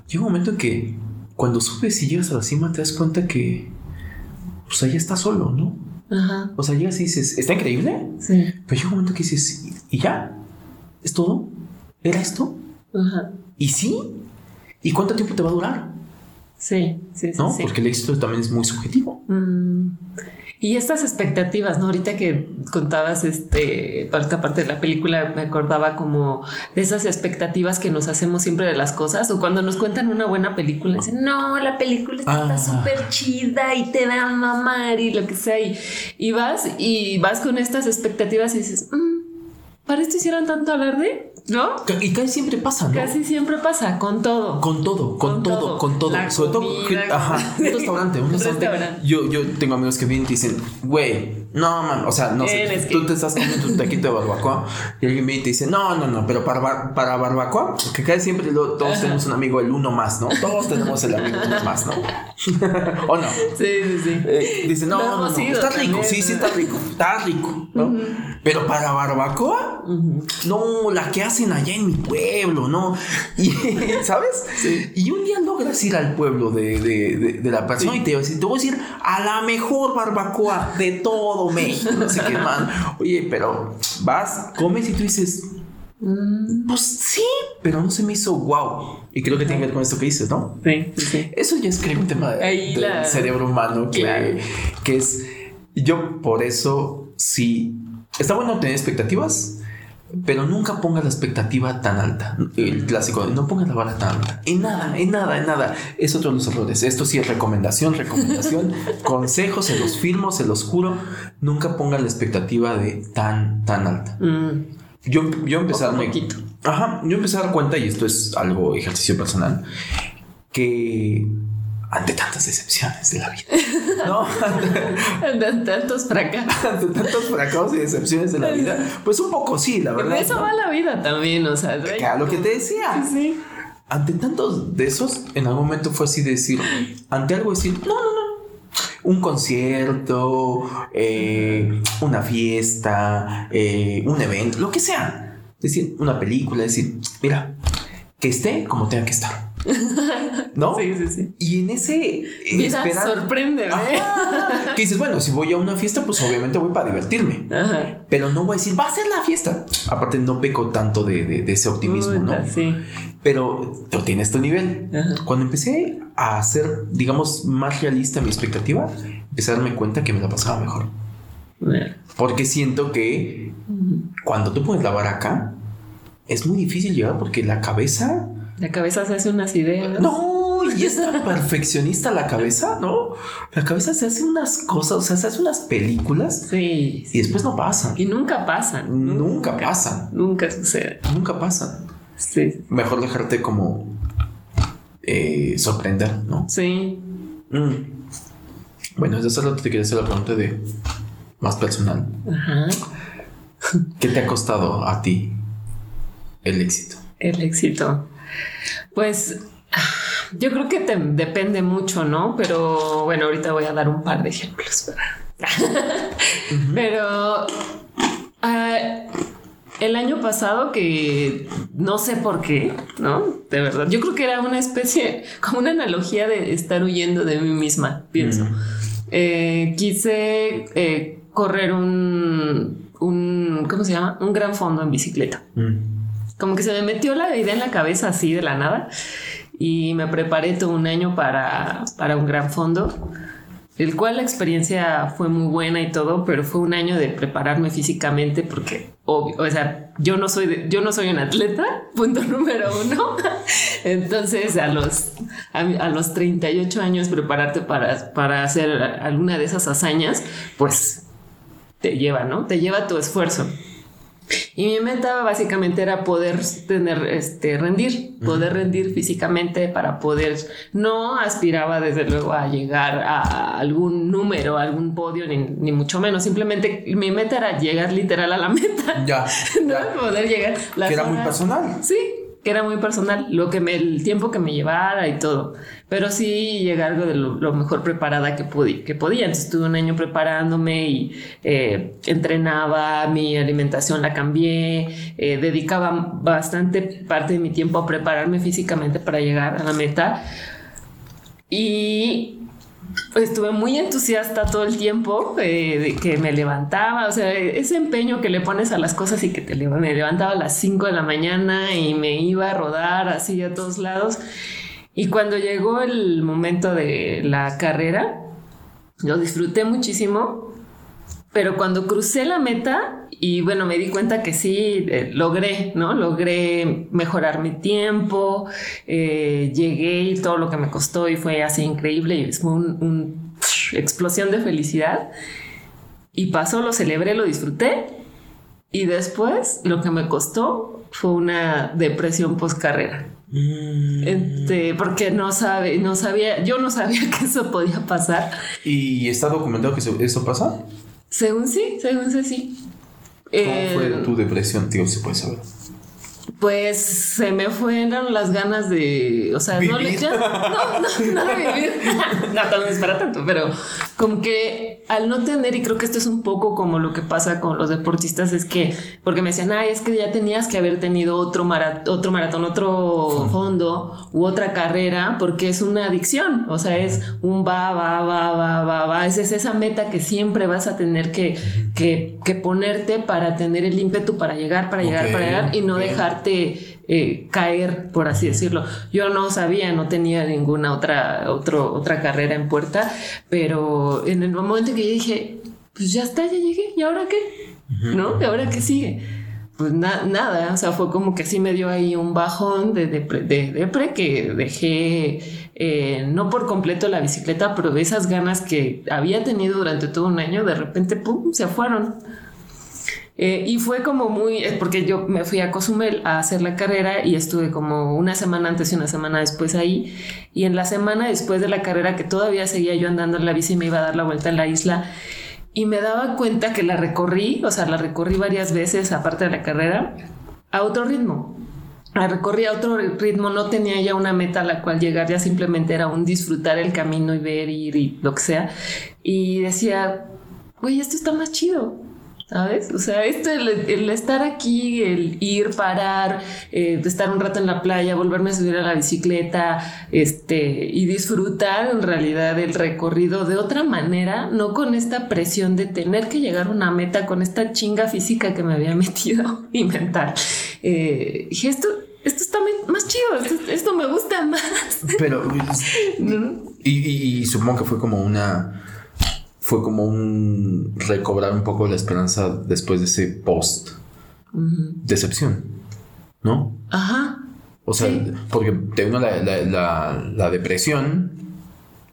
llega un momento en que cuando subes y llegas a la cima te das cuenta que, pues ahí estás solo, ¿no? Ajá. O sea, llegas y dices, está increíble, Sí. pero llega un momento que dices, ¿y ya? ¿Es todo? ¿Era esto? Ajá. ¿Y sí? ¿Y cuánto tiempo te va a durar? Sí, sí, sí. ¿No? sí. Porque el éxito también es muy subjetivo. Mm. Y estas expectativas, ¿no? Ahorita que contabas este parte parte de la película, me acordaba como de esas expectativas que nos hacemos siempre de las cosas, o cuando nos cuentan una buena película, dicen, no, la película está Ah. súper chida y te va a mamar y lo que sea, y, y vas y vas con estas expectativas y dices, "Mm, ¿para esto hicieron tanto alarde? ¿No? Y casi siempre pasa, ¿no? Casi siempre pasa, con todo. Con todo, con, Con todo, todo. con todo. La Sobre todo, comida, ajá, un restaurante, un restaurante. restaurante. Yo, yo tengo amigos que vienen y dicen, güey, no, man, o sea, no sé, tú te estás comiendo tu taquito de barbacoa y alguien viene y te dice, no, no, no, pero para, bar- para barbacoa, que casi siempre lo- todos tenemos un amigo, el uno más, ¿no? Todos tenemos el amigo uno más, ¿no? ¿O no? Sí, sí, sí. Eh, dice, no, no, no, ido está rico, también, sí, sí, ¿no? está rico, está rico, ¿no? Pero para barbacoa, no, la que hacen allá en mi pueblo, ¿no? Y, ¿sabes? Y un día logras ir al pueblo de, de- de- de la persona y te va a decir, te voy a decir a la mejor barbacoa de todo México, no sé qué man. Oye, pero vas, comes y tú dices, pues sí, pero no se me hizo wow. Y creo que tiene que ver con esto que dices, ¿no? Sí. Eso ya es creo un tema de- del la- cerebro humano que, Claro. que es. Yo por eso sí. Está bueno tener expectativas, pero nunca pongas la expectativa tan alta. El clásico, no pongas la vara tan alta. En nada, en nada, en nada. Es otro de los errores. Esto sí es recomendación, recomendación. consejo, se los firmo, se los juro. Nunca pongan la expectativa de tan, tan alta. Mm, Yo, yo empecé a darme. Ajá, yo empecé a dar cuenta, y esto es algo ejercicio personal, que ante tantas decepciones de la vida, ¿no? Andan tantos fracasos. ante tantos fracasos y decepciones de la vida, pues un poco sí, la verdad. De eso ¿no? va la vida también, o sea. Lo que te decía. Sí, sí. Ante tantos de esos, en algún momento fue así de decir, ante algo decir, no, no, no. Un concierto, eh, una fiesta, eh, un evento, lo que sea. Decir, una película, decir, mira, que esté como tenga que estar. ¿No? Sí, sí, sí. Y en ese Vida sorprende. Ajá. que dices, bueno, si voy a una fiesta, pues obviamente voy para divertirme. Ajá. Pero no voy a decir, va a ser la fiesta. Aparte, no peco tanto de, de- de ese optimismo, ¿no? Sí. Pero tú tienes tu nivel. Ajá. Cuando empecé a hacer, digamos, más realista mi expectativa, empecé a darme cuenta que me la pasaba mejor. Porque siento que cuando tú pones la vara acá, es muy difícil llegar porque la cabeza. La cabeza se hace unas ideas. No, y es tan perfeccionista la cabeza, ¿no? La cabeza se hace unas cosas, o sea, se hace unas películas Sí. y después no pasan. Y nunca pasan. Nunca pasan. Nunca sucede. Nunca pasan. Sí. Mejor dejarte como eh, sorprender, ¿no? Sí. Mm. Bueno, desde hace rato te quería hacer la pregunta de más personal. Ajá. ¿Qué te ha costado a ti el éxito? El éxito. Pues yo creo que te depende mucho, ¿no? Pero bueno, ahorita voy a dar un par de ejemplos. Pero ah, el año pasado que no sé por qué, ¿no? De verdad, yo creo que era una especie, como una analogía de estar huyendo de mí misma, pienso. Mm. Eh, quise eh, correr un, un, ¿cómo se llama? Un gran fondo en bicicleta Mm. Como que se me metió la idea en la cabeza así de la nada y me preparé todo un año para, para un gran fondo. el cual la experiencia fue muy buena y todo, pero fue un año de prepararme físicamente porque, obvio, o sea, yo no soy, yo no soy un atleta, punto número uno. Entonces, a los, a, los 38 años prepararte para, para hacer alguna de esas hazañas, pues te lleva, ¿no? Te lleva tu esfuerzo. Y mi meta básicamente era poder tener, este, rendir, poder rendir físicamente para poder, no aspiraba desde luego a llegar a algún número, a algún podio, ni, mucho menos, simplemente mi meta era llegar literal a la meta. Ya. ¿no? Poder llegar. que era muy personal. Sí, que era muy personal, lo que me, el tiempo que me llevara y todo. Pero sí llegué algo de lo, mejor preparada que, pude, que podía. Entonces estuve un año preparándome y eh, entrenaba, mi alimentación la cambié, eh, dedicaba bastante parte de mi tiempo a prepararme físicamente para llegar a la meta. Y estuve muy entusiasta todo el tiempo eh, de que me levantaba, o sea, ese empeño que le pones a las cosas y que te me levantaba a las 5 de la mañana y me iba a rodar así a todos lados. Y cuando llegó el momento de la carrera, lo disfruté muchísimo, pero cuando crucé la meta y bueno, me di cuenta que sí, eh, logré, ¿no? Logré mejorar mi tiempo, eh, llegué y todo lo que me costó y fue así increíble y fue una explosión de felicidad. Y pasó, lo celebré, lo disfruté. Y después lo que me costó fue una depresión post carrera. Mm. Este, porque no sabe, no sabía, yo no sabía que eso podía pasar. ¿Y está documentado que eso pasa? Según sí, según sí. ¿Cómo fue eh, tu depresión, tío? Si puedes saber. Pues se me fueron las ganas de, o sea, no le no, no, no de vivir, no, tal vez para tanto, pero como que al no tener, y creo que esto es un poco como lo que pasa con los deportistas, es que, porque me decían, ay, es que ya tenías que haber tenido otro, maratón, otro maratón, otro fondo u otra carrera, porque es una adicción, o sea, es un va, va, va, va, va, va, es, es esa meta que siempre vas a tener que, que, que ponerte para tener el ímpetu para llegar, para llegar, para llegar y no dejarte eh, caer, por así decirlo. Yo no sabía, no tenía ninguna otra, otro, otra carrera en puerta, pero en el momento que yo dije, pues ya está, ya llegué, ¿y ahora qué? ¿No? ¿Y ahora qué sigue? Pues nada, o sea, fue como que sí me dio ahí un bajón de depre, de que dejé eh, no por completo la bicicleta, pero esas ganas que había tenido durante todo un año, de repente, ¡pum!, se fueron. Eh, y fue como muy, porque yo me fui a Cozumel a hacer la carrera y estuve como una semana antes y una semana después ahí. Y en la semana después de la carrera, que todavía seguía yo andando en la bici me iba a dar la vuelta en la isla, y me daba cuenta que la recorrí, o sea, la recorrí varias veces aparte de la carrera, a otro ritmo. La recorrí a otro ritmo, no tenía ya una meta a la cual llegar, ya simplemente era un disfrutar el camino y ver, ir y lo que sea. Y decía, güey, esto está más chido. ¿Sabes? O sea, esto, el, estar aquí, el ir, parar, eh, estar un rato en la playa, volverme a subir a la bicicleta, este, y disfrutar en realidad el recorrido de otra manera, no con esta presión de tener que llegar a una meta, con esta chinga física que me había metido y mental. Eh, dije, esto, esto está más chido, esto, me gusta más. Pero, y supongo que fue como una fue como un recobrar un poco la esperanza después de ese post decepción, ¿no? Ajá. O sea, porque te vino la, depresión.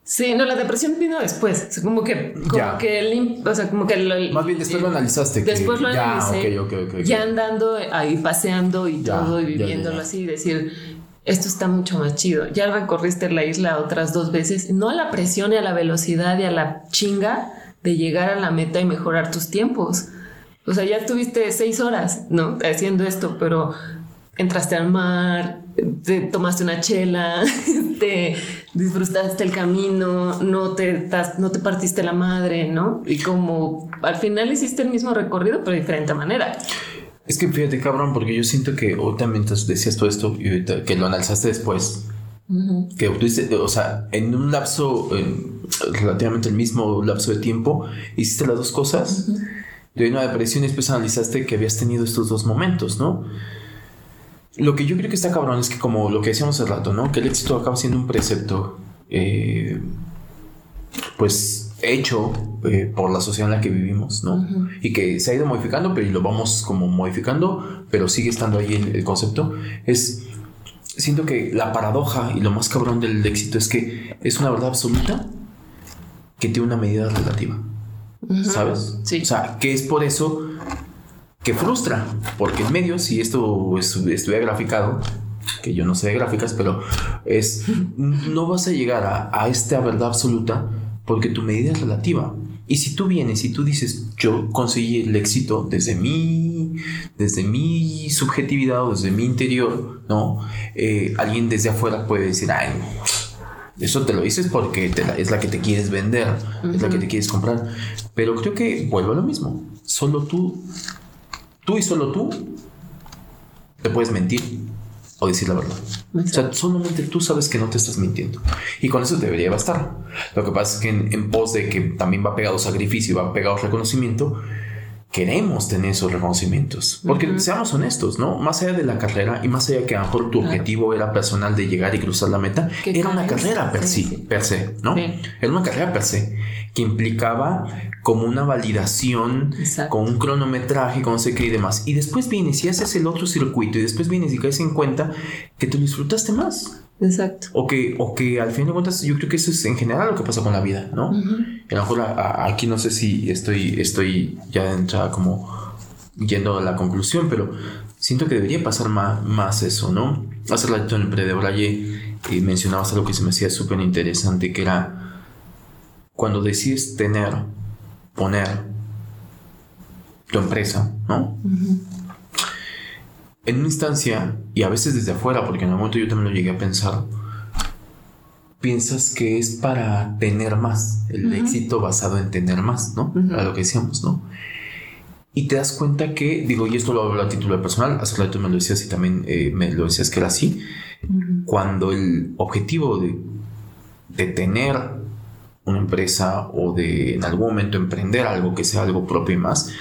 Sí, no, la depresión vino después. como que, como que el, o sea, como que más bien después lo analizaste. Después lo analicé. ya andando ahí paseando y todo y viviéndolo así, decir, esto está mucho más chido. Ya recorriste la isla otras dos veces, no a la presión y a la velocidad y a la chinga de llegar a la meta y mejorar tus tiempos. O sea, ya estuviste seis horas, ¿no? Haciendo esto, pero entraste al mar, te tomaste una chela, te disfrutaste el camino, no te, no te partiste la madre, ¿no? Y como al final hiciste el mismo recorrido, pero de diferente manera. Es que fíjate, cabrón, porque yo siento que ahorita mientras decías todo esto y que lo analizaste después, que o sea, en un lapso, relativamente el mismo lapso de tiempo, hiciste las dos cosas. De una depresión y después analizaste que habías tenido estos dos momentos, ¿no? Lo que yo creo que está cabrón es que como lo que decíamos hace rato, ¿no? Que el éxito acaba siendo un precepto, eh, pues hecho eh, por la sociedad en la que vivimos, ¿no? Y que se ha ido modificando, pero y lo vamos como modificando, pero sigue estando ahí el, concepto, es, siento que la paradoja y lo más cabrón del éxito es que es una verdad absoluta que tiene una medida relativa, ¿sabes? Sí. O sea, que es por eso que frustra, porque en medio, si esto estuviera graficado, que yo no sé de gráficas, pero es, no vas a llegar a, a esta verdad absoluta porque tu medida es relativa. Y si tú vienes y tú dices, yo conseguí el éxito desde mi, desde mi subjetividad o desde mi interior, ¿no? Eh, alguien desde afuera puede decir, ay, eso te lo dices porque es la que te quieres vender, es la que te quieres comprar. Pero creo que vuelvo a lo mismo. Solo tú, tú y solo tú, te puedes mentir o decir la verdad. O sea, solamente tú sabes que no te estás mintiendo. Y con eso debería bastar. Lo que pasa es que en, pos de que también va pegado sacrificio y va pegado reconocimiento, queremos tener esos reconocimientos. Porque seamos honestos, ¿no? Más allá de la carrera y más allá que a lo mejor tu objetivo era personal de llegar y cruzar la meta, era una carrera per, sí, per se, ¿no? Era una carrera per se que implicaba como una validación, con un cronometraje, con no sé qué y demás. Y después vienes y haces el otro circuito y después vienes y caes en cuenta que te disfrutaste más. Exacto. O que, o que al fin de cuentas, yo creo que eso es en general lo que pasa con la vida, ¿no? Y a lo mejor aquí no sé si estoy, estoy ya entrada como yendo a la conclusión, pero siento que debería pasar más, más eso, ¿no? Hace rato en el pre de Braille eh, mencionabas algo que se me hacía súper interesante, que era cuando decides tener, poner tu empresa, ¿no? en una instancia, y a veces desde afuera, porque en el momento yo también lo llegué a pensar, piensas que es para tener más, el éxito basado en tener más, ¿no? A lo que decíamos, ¿no? Y te das cuenta que, digo, y esto lo hablo a título personal, hace rato me lo decías y también eh, me lo decías que era así, cuando el objetivo de, de tener una empresa o de en algún momento emprender algo que sea algo propio y más,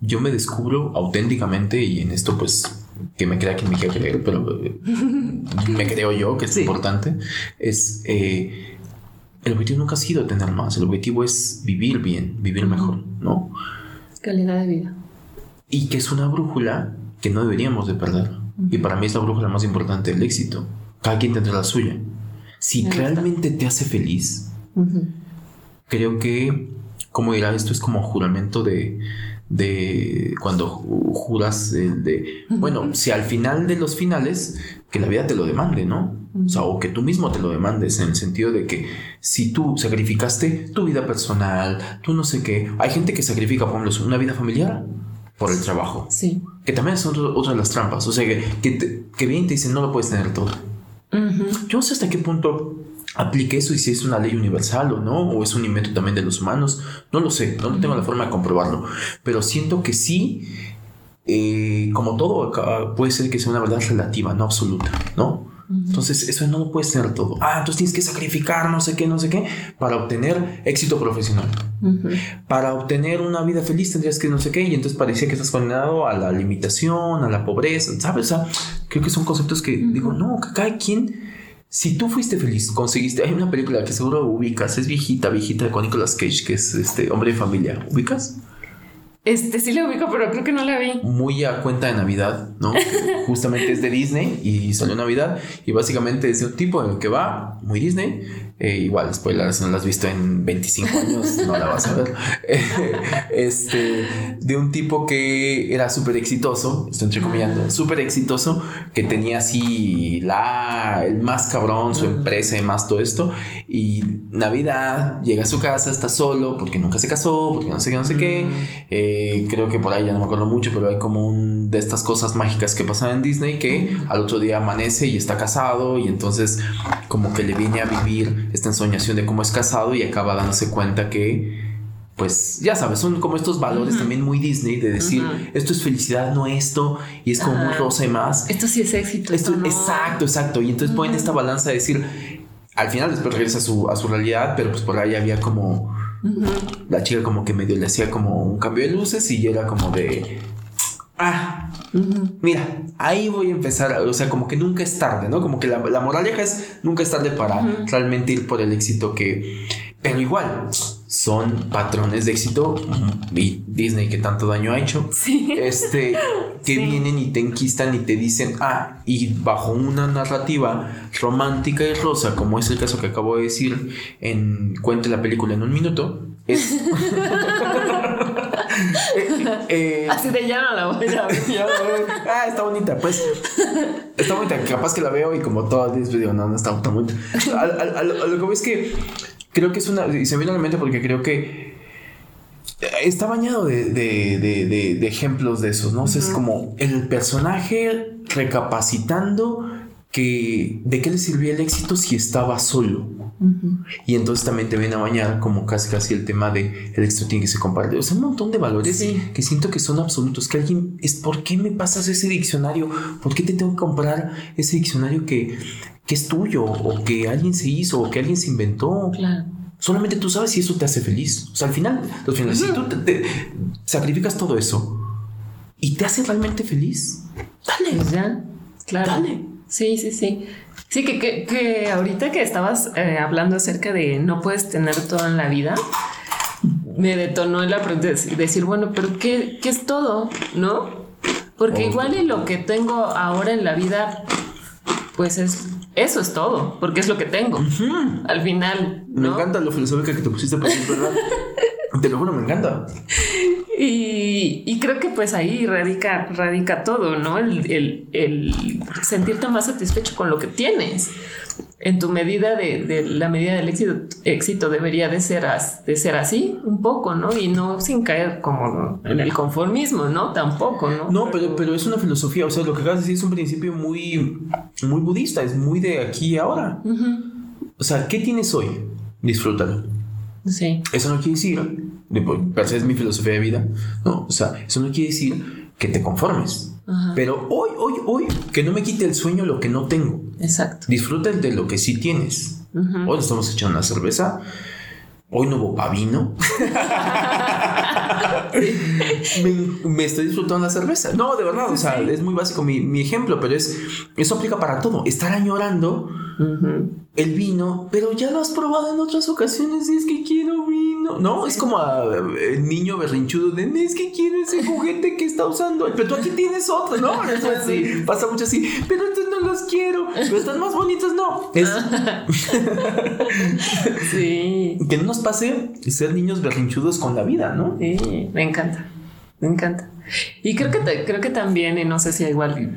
yo me descubro auténticamente y en esto pues que me crea quien me quiera creer, pero eh, me creo yo que es importante, es eh, el objetivo nunca ha sido tener más, el objetivo es vivir bien, vivir mejor, ¿no? Calidad de vida. Y que es una brújula que no deberíamos de perder. Y para mí es la brújula más importante del éxito. Cada quien tendrá la suya. Si realmente te hace feliz, creo que, como dirá, esto es como juramento de, de cuando juras de, bueno, si al final de los finales, que la vida te lo demande, ¿no? O sea, o que tú mismo te lo demandes, en el sentido de que si tú sacrificaste tu vida personal, tú no sé qué, hay gente que sacrifica, por ejemplo, una vida familiar por el trabajo. Sí. Que también son otra de las trampas, o sea, que, que, bien te dicen, no lo puedes tener todo. Yo no sé hasta qué punto aplique eso y si es una ley universal o no, o es un invento también de los humanos, no lo sé, no tengo la forma de comprobarlo, pero siento que sí, eh, como todo, puede ser que sea una verdad relativa, no absoluta, ¿no? Entonces, eso no lo puedes tener todo. Ah, entonces tienes que sacrificar no sé qué, no sé qué, para obtener éxito profesional. Para obtener una vida feliz tendrías que no sé qué, y entonces parecía que estás condenado a la limitación, a la pobreza, ¿sabes? O sea, creo que son conceptos que digo, no, que cada quien si tú fuiste feliz, conseguiste. Hay una película que seguro ubicas, es viejita, viejita con Nicolas Cage, que es este hombre de familia. ¿Ubicas? Este sí la ubico, pero creo que no la vi. Muy a cuenta de Navidad, ¿no? Justamente es de Disney y salió Navidad. Y básicamente es de un tipo en el que va muy Disney. Eh, igual, spoiler, si no la has visto en 25 años, no la vas a ver. este, de un tipo que era súper exitoso, estoy entrecomillando, súper exitoso, que tenía así la, el más cabrón, su empresa y más todo esto. Y Navidad llega a su casa, está solo porque nunca se casó, porque no sé qué, no sé qué. Eh, creo que por ahí ya no me acuerdo mucho, pero hay como un de estas cosas mágicas que pasan en Disney que al otro día amanece y está casado y entonces como que le viene a vivir esta ensoñación de cómo es casado y acaba dándose cuenta que pues ya sabes, son como estos valores también muy Disney de decir, esto es felicidad, no esto, y es como muy rosa y más. Esto sí es éxito. Esto, Exacto, exacto. Y entonces ponen esta balanza de decir, al final después regresa a su, a su realidad, pero pues por ahí había como la chica como que medio le hacía como un cambio de luces y era como de... Ah, mira, ahí voy a empezar, o sea, como que nunca es tarde, ¿no? Como que la, moraleja es nunca es tarde para realmente ir por el éxito que... Pero igual, son patrones de éxito y Disney que tanto daño ha hecho. Este, que vienen y te enquistan y te dicen, ah, y bajo una narrativa romántica y rosa, como es el caso que acabo de decir en Cuente la película en un minuto, es... Eh, eh, Así de ya no la voy a ver. ah, está bonita. Pues está bonita. Capaz que la veo y como todas digo, no, no está bonita. A, lo que es que creo que es una. Y se me viene a la mente porque creo que está bañado de, ejemplos de esos, ¿no? es como el personaje recapacitando que de qué le sirvió el éxito si estaba solo. Y entonces también te viene a bañar como casi casi el tema de el éxito tiene que ser compartido. O sea, un montón de valores que siento que son absolutos. Que alguien es ¿por qué me pasas ese diccionario? ¿Por qué te tengo que comprar ese diccionario que, que es tuyo? O que alguien se hizo, o que alguien se inventó. Solamente tú sabes si eso te hace feliz. O sea, al final, al final si tú te, sacrificas todo eso y te hace realmente feliz, dale. Pues ya, claro. Dale. Sí, sí, sí. Sí, que, que, ahorita que estabas eh, hablando acerca de no puedes tener todo en la vida, me detonó la pregunta de decir, bueno, pero ¿qué, qué es todo? ¿No? Porque igual y lo que tengo ahora en la vida, pues es eso es todo, porque es lo que tengo. Al final. Me encanta lo filosófica que te pusiste, ¿verdad? Te lo juro, me encanta. Y, creo que pues ahí radica, radica todo, ¿no? El, sentirte más satisfecho con lo que tienes. En tu medida de, la medida del éxito, éxito debería de ser, de ser así un poco, ¿no? Y no sin caer como en el conformismo, ¿no? Tampoco, ¿no? No, pero, pero es una filosofía, o sea, lo que acabas de decir es un principio muy, muy budista, es muy de aquí y ahora. O sea, ¿qué tienes hoy? Disfrútalo. Sí. Eso no quiere decir es mi filosofía de vida. No, o sea, eso no quiere decir que te conformes. Pero hoy, hoy, hoy, que no me quite el sueño lo que no tengo. Exacto. Disfruta de lo que sí tienes. Hoy estamos echando una cerveza. Hoy no hubo pavino. me, estoy disfrutando la cerveza. No, de verdad, o sea, es muy básico mi, mi, ejemplo, pero es eso aplica para todo. Estar añorando el vino, pero ya lo has probado en otras ocasiones y es que quiero vino. No, es como el niño berrinchudo de es que quiero ese juguete que está usando, pero tú aquí tienes otro, ¿no? Eso así, pasa mucho así, pero estos no los quiero, pero están más bonitos, no. sí. Que no nos pase ser niños berrinchudos con la vida, ¿no? Sí, me encanta, me encanta. Y creo que, creo que también, y no sé si igual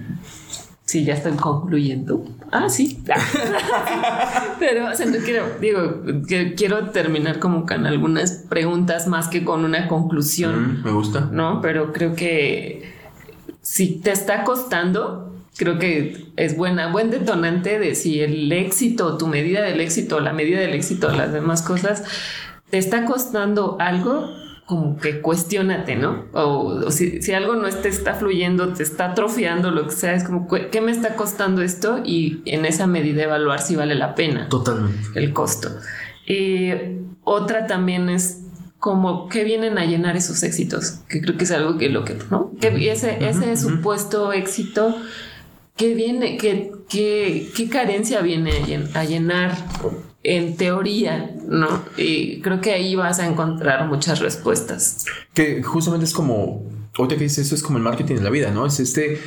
Sí, ya estoy concluyendo. Ah, sí. Pero quiero, digo, que quiero terminar como con algunas preguntas más que con una conclusión. Mm, me gusta. No, pero creo que si te está costando, creo que es buena, buen detonante de si el éxito, tu medida del éxito, la medida del éxito, las demás cosas, te está costando algo, como que cuestionate, ¿no? O, si, algo no te está fluyendo, te está atrofiando, lo que sea, es como, ¿qué me está costando esto? Y en esa medida evaluar si vale la pena. Totalmente. El costo. Y otra también es como que vienen a llenar esos éxitos, que creo que es algo que lo que, ¿no? Que ese, ese supuesto éxito, que viene, que, qué carencia viene a llenar en teoría, ¿no? Y creo que ahí vas a encontrar muchas respuestas. Que justamente es como, ahorita que dices eso es como el marketing de la vida, ¿no? Es este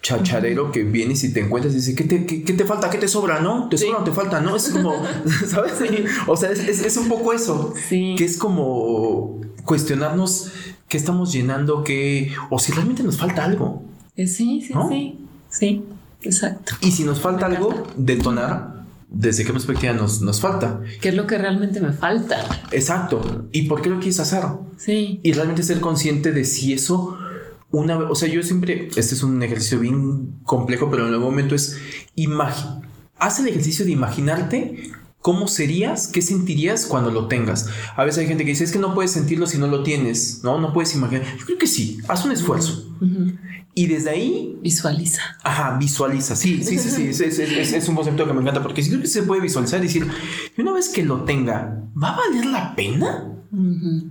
chacharero que vienes y te encuentras y dice, ¿qué te, qué, te falta? ¿Qué te sobra? ¿No? ¿Te sobra o te falta? ¿No? Es como, ¿sabes? O sea, es, un poco eso. Sí. Que es como cuestionarnos qué estamos llenando, qué, o si realmente nos falta algo. Eh, sí, sí, sí. Sí, exacto. Y si nos falta algo, detonar desde qué perspectiva nos, nos falta. ¿Qué es lo que realmente me falta? Exacto. ¿Y por qué lo quieres hacer? Sí. Y realmente ser consciente de si eso una o sea, yo siempre, este es un ejercicio bien complejo, pero en algún momento es, haz el ejercicio de imaginarte cómo serías, qué sentirías cuando lo tengas. A veces hay gente que dice, es que no puedes sentirlo si no lo tienes, ¿no? No puedes imaginar. Yo creo que sí, haz un esfuerzo. Y desde ahí... Visualiza. Ajá, visualiza. Sí, sí, sí, sí. es, un concepto que me encanta porque sí creo que se puede visualizar y decir, una vez que lo tenga, ¿va a valer la pena?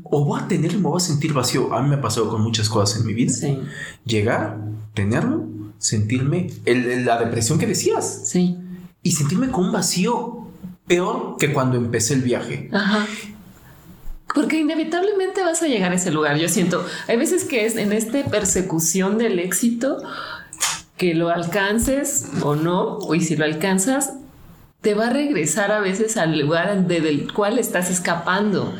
¿O voy a tenerlo y me voy a sentir vacío? A mí me ha pasado con muchas cosas en mi vida. Sí. Llegar, tenerlo, sentirme, la depresión que decías. Sí. Y sentirme con un vacío peor que cuando empecé el viaje. Ajá. Porque inevitablemente vas a llegar a ese lugar. Yo siento, hay veces que es en esta persecución del éxito que lo alcances o no, y si lo alcanzas, te va a regresar a veces al lugar del cual estás escapando.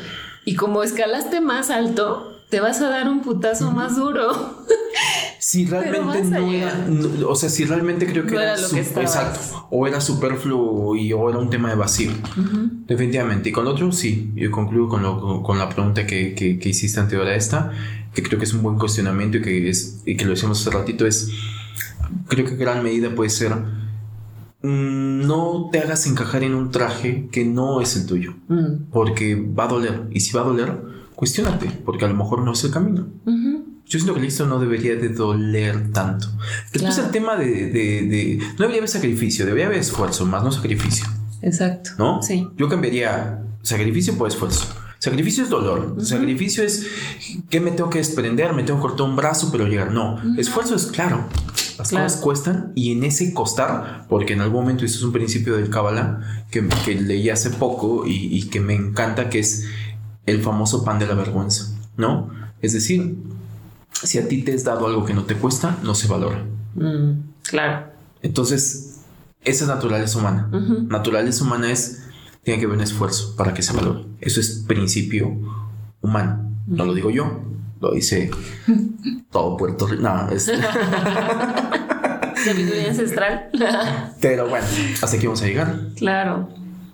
Y como escalaste más alto, te vas a dar un putazo más duro. Si realmente no era, o sea, si realmente creo que era, exacto, o era superfluo y o era un tema de vacío. Definitivamente. Y con lo otro, sí, yo concluyo con, con la pregunta que, que, que, hiciste anterior a esta, que creo que es un buen cuestionamiento y que, es, y que lo decíamos hace ratito, es, creo que gran medida puede ser mm, no te hagas encajar en un traje que no es el tuyo, mm. porque va a doler. Y si va a doler, cuestionate, porque a lo mejor no es el camino. Yo siento que el no debería de doler tanto. Después el tema de, No debería haber sacrificio, debería haber esfuerzo, más no sacrificio. Exacto. ¿No? Sí. Yo cambiaría sacrificio por esfuerzo. Sacrificio es dolor. Sacrificio es que me tengo que desprender, me tengo que cortar un brazo, pero llegar. No. Esfuerzo es claro. Las cosas cuestan y en ese costar, porque en algún momento eso es un principio del Kabbalah que, que leí hace poco y, y que me encanta, que es el famoso pan de la vergüenza, ¿no? Es decir, si a ti te has dado algo que no te cuesta, no se valora. Mm, claro. Entonces, esa naturaleza humana. Naturaleza humana es, tiene que haber un esfuerzo para que se valore. Eso es principio humano. No lo digo yo, lo dice todo Puerto Rico. No, es... Sabiduría ancestral. Pero bueno, hasta aquí vamos a llegar. Claro.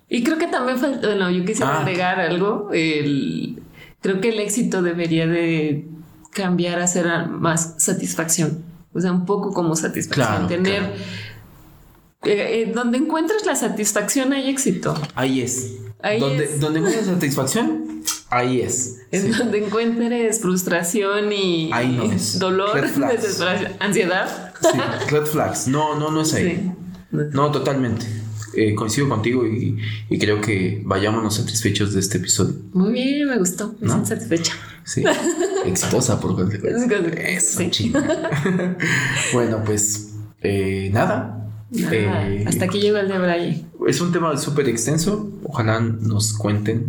Y creo que también falta, bueno, yo quisiera ah. agregar algo. El, creo que el éxito debería de cambiar a ser más satisfacción. O sea, un poco como satisfacción. Tener. Eh, eh, donde encuentres la satisfacción hay éxito. Ahí es. Ahí donde, es. donde encuentres satisfacción, ahí es. En donde encuentres frustración y, dolor, desesperación, ansiedad. Sí, red flags. No, no, no es ahí. No, totalmente. Eh, coincido contigo y, creo que vayámonos satisfechos de este episodio. Muy bien, me gustó. Me ¿No? satisfecha. Sí, exitosa por consecuencia. Eso, sí. bueno, pues eh, nada. Eh, hasta aquí llega el de Braille. Es un tema súper extenso. Ojalá nos cuenten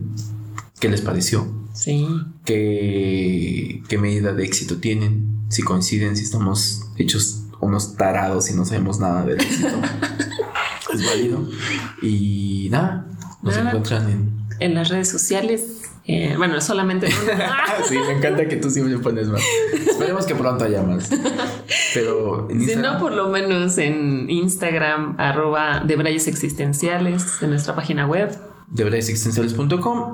qué les pareció. Sí. Qué, qué medida de éxito tienen. Si coinciden, si estamos hechos unos tarados y no sabemos nada del éxito. es válido. Y nada, nos encuentran en... En las redes sociales. Eh, bueno, solamente sí, me encanta que tú siempre pones más. Esperemos que pronto haya más. Pero si no, por lo menos en Instagram, arroba de Brayes Existenciales, en nuestra página web de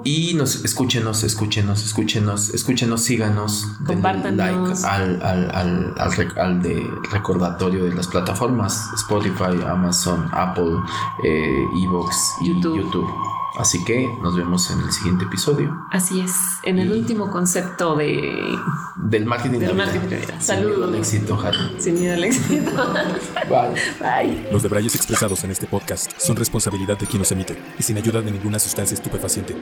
y nos escúchenos, escúchenos, escúchenos, escúchenos, síganos, denle like al, al, al, al, de recordatorio de las plataformas Spotify, Amazon, Apple, eh, Evox y YouTube. Así que nos vemos en el siguiente episodio. Así es, en el último concepto de del marketing. Del marketing. Saludos. Sin éxito, Sin miedo al éxito. Bye. Bye. Los debrayes expresados en este podcast son responsabilidad de quien los emite y sin ayuda de ninguna sustancia estupefaciente.